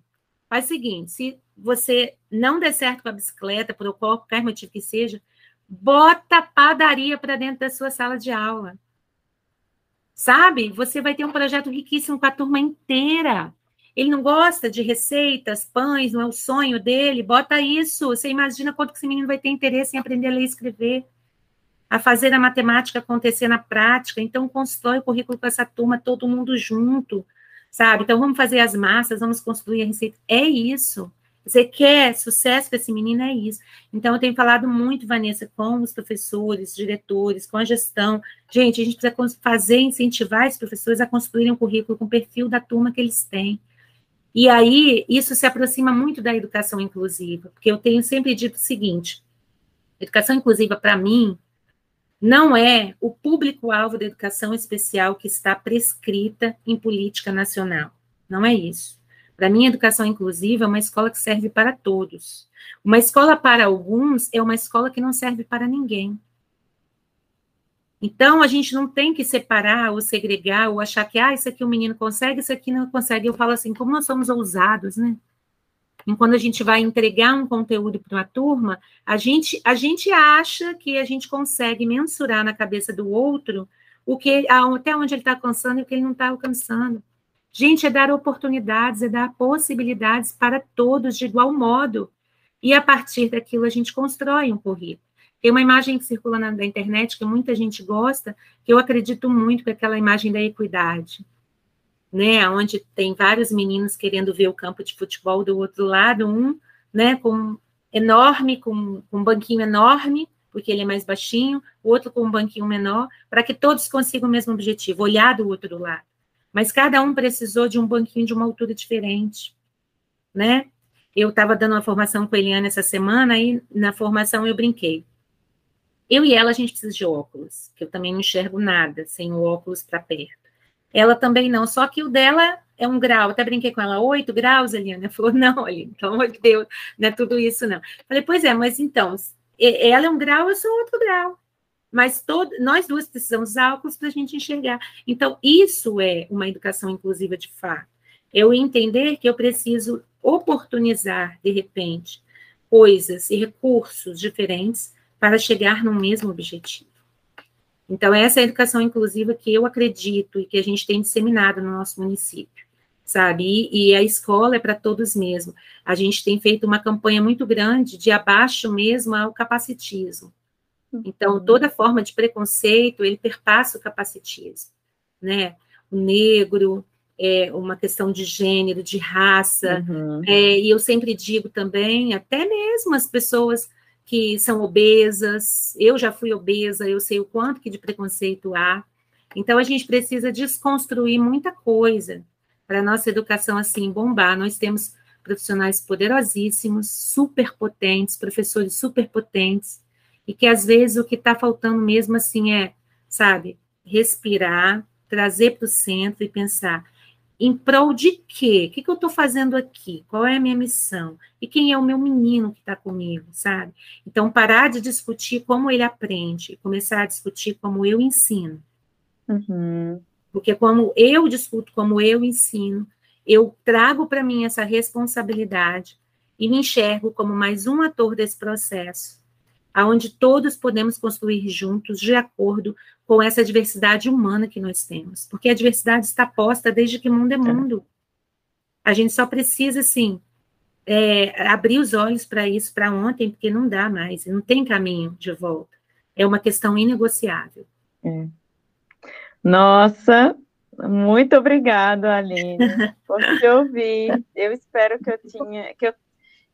Speaker 4: Faz o seguinte, se você não der certo com a bicicleta, por qualquer motivo que seja, bota padaria para dentro da sua sala de aula. Sabe? Você vai ter um projeto riquíssimo com a turma inteira. Ele não gosta de receitas, pães, não é o sonho dele, bota isso. Você imagina quanto que esse menino vai ter interesse em aprender a ler e escrever, a fazer a matemática acontecer na prática. Então, constrói o currículo com essa turma, todo mundo junto, sabe? Então, vamos fazer as massas, vamos construir a receita. É isso. Você quer sucesso para esse menino, é isso. Então, eu tenho falado muito, Vanessa, com os professores, diretores, com a gestão. Gente, a gente precisa fazer, incentivar esses professores a construírem um currículo com o perfil da turma que eles têm. E aí, isso se aproxima muito da educação inclusiva, porque eu tenho sempre dito o seguinte: educação inclusiva, para mim, não é o público-alvo da educação especial que está prescrita em política nacional. Não é isso. Para mim, a educação inclusiva é uma escola que serve para todos. Uma escola para alguns é uma escola que não serve para ninguém. Então, a gente não tem que separar ou segregar ou achar que, ah, isso aqui o menino consegue, isso aqui não consegue. Eu falo assim, como nós somos ousados, né? E quando a gente vai entregar um conteúdo para uma turma, a gente, a gente acha que a gente consegue mensurar na cabeça do outro o que até onde ele está alcançando e o que ele não está alcançando. Gente, é dar oportunidades, é dar possibilidades para todos de igual modo. E a partir daquilo a gente constrói um currículo. Tem uma imagem que circula na, na internet que muita gente gosta, que eu acredito muito, que é aquela imagem da equidade. Né, onde tem vários meninos querendo ver o campo de futebol do outro lado, um, né, com enorme, com, com um banquinho enorme, porque ele é mais baixinho, o outro com um banquinho menor, para que todos consigam o mesmo objetivo, olhar do outro lado mas cada um precisou de um banquinho de uma altura diferente, né? Eu estava dando uma formação com a Eliane essa semana e na formação eu brinquei. Eu e ela, a gente precisa de óculos, que eu também não enxergo nada sem o óculos para perto. Ela também não, só que o dela é um grau. Até brinquei com ela, oito graus, Eliane. Ela falou, [laughs] não, Eliane, pelo amor de Deus, não é tudo isso, não. Falei, pois é, mas então, ela é um grau, eu sou outro grau mas todo, nós duas precisamos usar óculos para a gente enxergar. Então, isso é uma educação inclusiva de fato. Eu entender que eu preciso oportunizar, de repente, coisas e recursos diferentes para chegar no mesmo objetivo. Então, essa é a educação inclusiva que eu acredito e que a gente tem disseminado no nosso município, sabe? E, e a escola é para todos mesmo. A gente tem feito uma campanha muito grande de abaixo mesmo ao capacitismo. Então, uhum. toda forma de preconceito, ele perpassa o capacitismo, né? O negro, é uma questão de gênero, de raça, uhum. é, e eu sempre digo também, até mesmo as pessoas que são obesas, eu já fui obesa, eu sei o quanto que de preconceito há, então a gente precisa desconstruir muita coisa para a nossa educação assim bombar, nós temos profissionais poderosíssimos, super potentes, professores super potentes, e que às vezes o que está faltando mesmo assim é, sabe, respirar, trazer para o centro e pensar em prol de quê? O que, que eu estou fazendo aqui? Qual é a minha missão? E quem é o meu menino que está comigo, sabe? Então, parar de discutir como ele aprende, começar a discutir como eu ensino. Uhum. Porque como eu discuto, como eu ensino, eu trago para mim essa responsabilidade e me enxergo como mais um ator desse processo aonde todos podemos construir juntos de acordo com essa diversidade humana que nós temos, porque a diversidade está posta desde que mundo é mundo. A gente só precisa, assim, é, abrir os olhos para isso para ontem, porque não dá mais, não tem caminho de volta. É uma questão inegociável. É.
Speaker 3: Nossa, muito obrigada, Aline, [laughs] por te ouvir. Eu espero que eu tinha, que eu,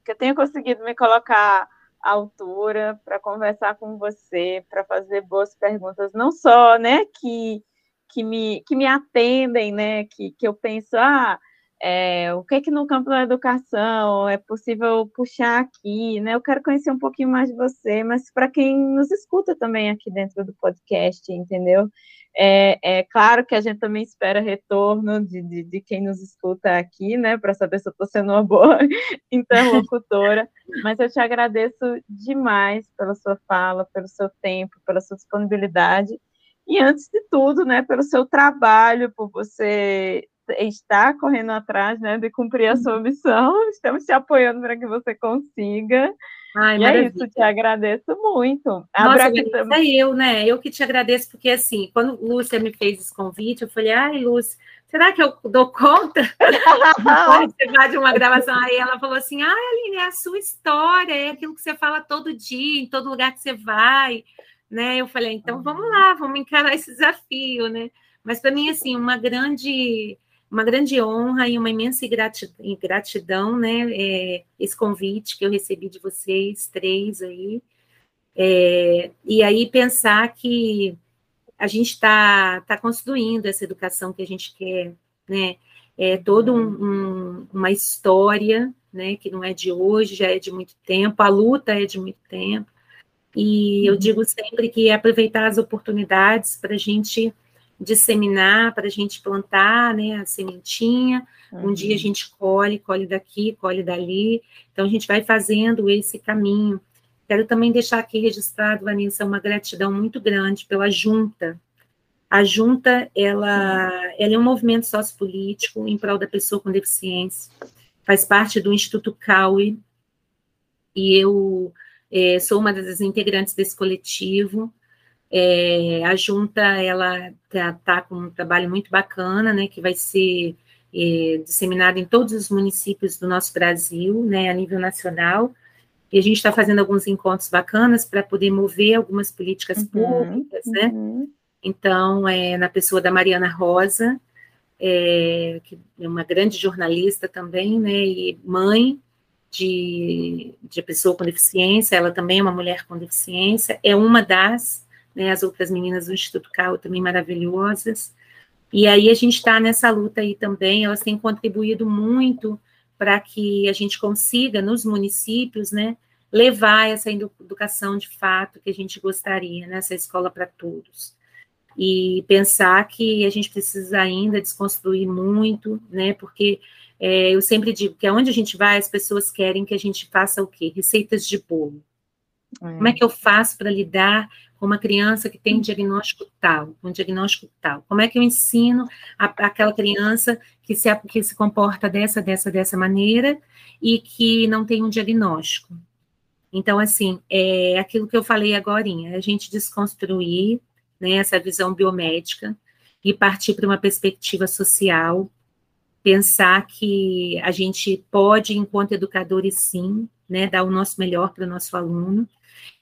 Speaker 3: que eu tenha conseguido me colocar altura para conversar com você, para fazer boas perguntas, não só, né, que, que, me, que me atendem, né, que, que eu penso, ah, é, o que é que no campo da educação é possível puxar aqui, né? Eu quero conhecer um pouquinho mais de você, mas para quem nos escuta também aqui dentro do podcast, entendeu? É, é, claro que a gente também espera retorno de, de, de quem nos escuta aqui, né, para saber se eu estou sendo uma boa [laughs] interlocutora. Mas eu te agradeço demais pela sua fala, pelo seu tempo, pela sua disponibilidade e, antes de tudo, né, pelo seu trabalho, por você estar correndo atrás, né, de cumprir a sua missão. Estamos te apoiando para que você consiga. Ai, e é maravilha. é isso, te agradeço muito.
Speaker 4: Nossa, é eu, né? Eu que te agradeço, porque assim, quando Lúcia me fez esse convite, eu falei, ai, Lúcia, será que eu dou conta [laughs] de participar de uma gravação? Aí ela falou assim, ai, Aline, é a sua história, é aquilo que você fala todo dia, em todo lugar que você vai, né? Eu falei, então vamos lá, vamos encarar esse desafio, né? Mas para mim, assim, uma grande uma grande honra e uma imensa gratidão, né, é, esse convite que eu recebi de vocês três aí, é, e aí pensar que a gente está tá construindo essa educação que a gente quer, né, é toda um, um, uma história, né, que não é de hoje, já é de muito tempo, a luta é de muito tempo, e eu uhum. digo sempre que é aproveitar as oportunidades para a gente disseminar, para a gente plantar né, a sementinha. Uhum. Um dia a uhum. gente colhe, colhe daqui, colhe dali. Então a gente vai fazendo esse caminho. Quero também deixar aqui registrado, Vanessa, uma gratidão muito grande pela junta. A junta, ela, ela é um movimento sociopolítico em prol da pessoa com deficiência. Faz parte do Instituto CAUE, e eu é, sou uma das integrantes desse coletivo. É, a junta ela está tá com um trabalho muito bacana, né, que vai ser é, disseminado em todos os municípios do nosso Brasil, né, a nível nacional. E a gente está fazendo alguns encontros bacanas para poder mover algumas políticas uhum, públicas, né? Uhum. Então, é, na pessoa da Mariana Rosa, é, que é uma grande jornalista também, né, e mãe de, de pessoa com deficiência, ela também é uma mulher com deficiência, é uma das né, as outras meninas do Instituto Cal também maravilhosas. E aí a gente está nessa luta aí também, elas têm contribuído muito para que a gente consiga, nos municípios, né, levar essa educação de fato que a gente gostaria, nessa né, escola para todos. E pensar que a gente precisa ainda desconstruir muito, né, porque é, eu sempre digo que aonde a gente vai, as pessoas querem que a gente faça o quê? Receitas de bolo. É. Como é que eu faço para lidar com uma criança que tem um diagnóstico tal, um diagnóstico tal? Como é que eu ensino a, aquela criança que se, que se comporta dessa, dessa, dessa maneira e que não tem um diagnóstico? Então, assim, é aquilo que eu falei agora, a gente desconstruir né, essa visão biomédica e partir para uma perspectiva social, pensar que a gente pode, enquanto educadores, sim, né, dar o nosso melhor para o nosso aluno,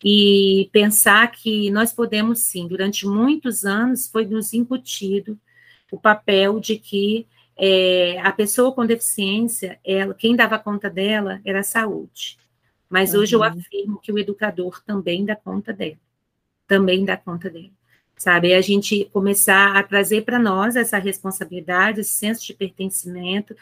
Speaker 4: e pensar que nós podemos sim, durante muitos anos foi nos incutido o papel de que é, a pessoa com deficiência, ela, quem dava conta dela era a saúde. Mas uhum. hoje eu afirmo que o educador também dá conta dela, também dá conta dela sabe? A gente começar a trazer para nós essa responsabilidade, esse senso de pertencimento.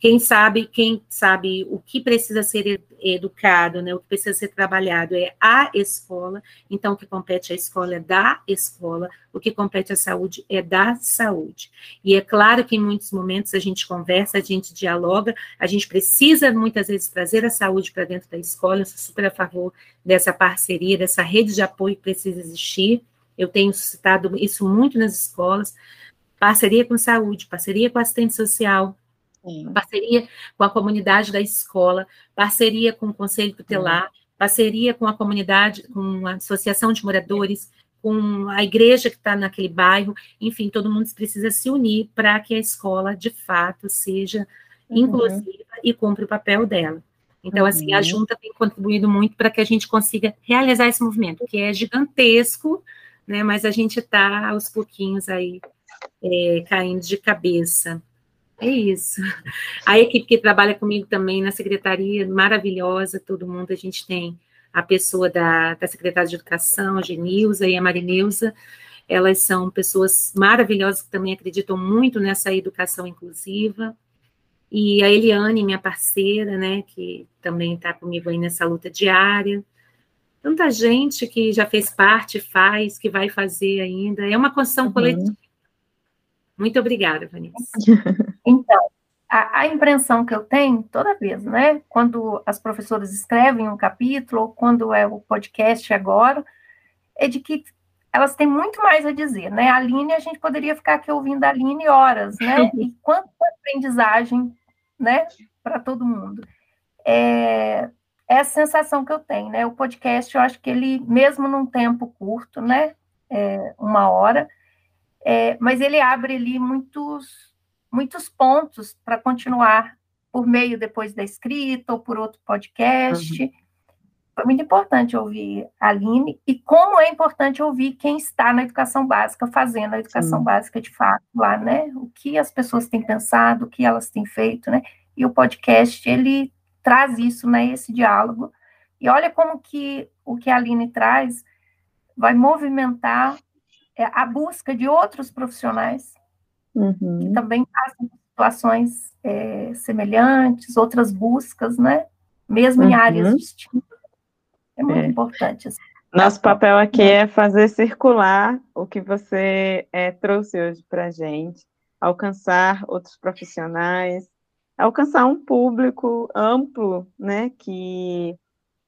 Speaker 4: Quem sabe, quem sabe o que precisa ser educado, né? O que precisa ser trabalhado é a escola. Então, o que compete à escola é da escola. O que compete à saúde é da saúde. E é claro que em muitos momentos a gente conversa, a gente dialoga, a gente precisa muitas vezes trazer a saúde para dentro da escola. Eu sou super a favor dessa parceria, dessa rede de apoio que precisa existir eu tenho citado isso muito nas escolas, parceria com saúde, parceria com assistente social, Sim. parceria com a comunidade da escola, parceria com o conselho tutelar, parceria com a comunidade, com a associação de moradores, com a igreja que está naquele bairro, enfim, todo mundo precisa se unir para que a escola, de fato, seja uhum. inclusiva e cumpra o papel dela. Então, uhum. assim, a uhum. junta tem contribuído muito para que a gente consiga realizar esse movimento, que é gigantesco, né? Mas a gente está aos pouquinhos aí é, caindo de cabeça. É isso. A equipe que trabalha comigo também na secretaria, maravilhosa, todo mundo, a gente tem a pessoa da, da Secretaria de Educação, a Genilza e a Marineuza, elas são pessoas maravilhosas que também acreditam muito nessa educação inclusiva, e a Eliane, minha parceira, né, que também está comigo aí nessa luta diária, tanta gente que já fez parte, faz, que vai fazer ainda. É uma construção uhum. coletiva. Muito obrigada, Vanessa. [laughs]
Speaker 2: Então, a, a, impressão que eu tenho toda vez, né, quando as professoras escrevem um capítulo, ou quando é o podcast agora, é de que elas têm muito mais a dizer, né? A Aline, a gente poderia ficar aqui ouvindo a Aline horas, né? [laughs] E quanta aprendizagem, né, para todo mundo. É, é a sensação que eu tenho, né? O podcast, eu acho que ele, mesmo num tempo curto, né? É, uma hora, é, mas ele abre ali muitos, muitos pontos para continuar por meio depois da escrita ou por outro podcast. Uhum. foi muito importante ouvir a Aline e como é importante ouvir quem está na educação básica, fazendo a educação Sim. básica de fato lá, né? O que as pessoas têm pensado, o que elas têm feito, né? E o podcast, ele traz isso, né? Esse diálogo. E olha como que o que a Aline traz vai movimentar é, a busca de outros profissionais uhum. que também passam por situações é, semelhantes, outras buscas, né? Mesmo em áreas uhum. distintas. É muito é. importante. Assim.
Speaker 3: Nosso papel aqui é fazer circular o que você é, trouxe hoje para a gente, alcançar outros profissionais, alcançar um público amplo, né, que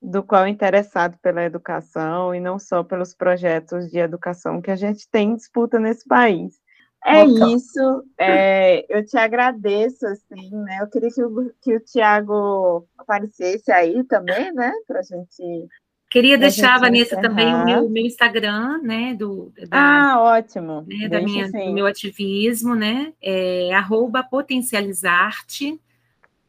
Speaker 3: do qual é interessado pela educação e não só pelos projetos de educação que a gente tem em disputa nesse país. É isso, é, eu te agradeço, assim, né? Eu queria que o, que o Tiago aparecesse aí também, né? Para a gente.
Speaker 4: Queria deixar, Vanessa, encerrar. também o meu, meu, Instagram, né? Do,
Speaker 3: da, ah, ótimo.
Speaker 4: Né, da minha, do meu ativismo, né? É arroba potencializarte,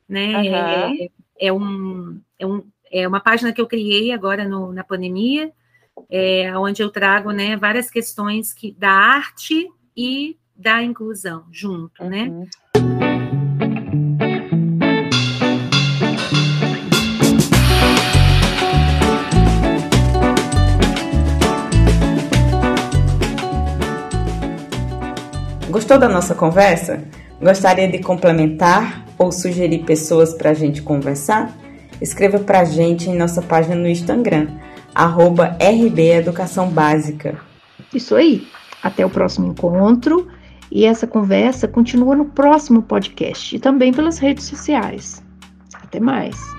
Speaker 4: né? Uhum. É, é, um, é, um, é uma página que eu criei agora no, na pandemia, é, onde eu trago né, várias questões que, da arte e da inclusão junto, né? uhum. né?
Speaker 1: Gostou da nossa conversa? Gostaria de complementar ou sugerir pessoas para a gente conversar? Escreva para a gente em nossa página no Instagram, arroba RB Educação Básica.
Speaker 2: Isso aí. Até o próximo encontro. E essa conversa continua no próximo podcast e também pelas redes sociais. Até mais!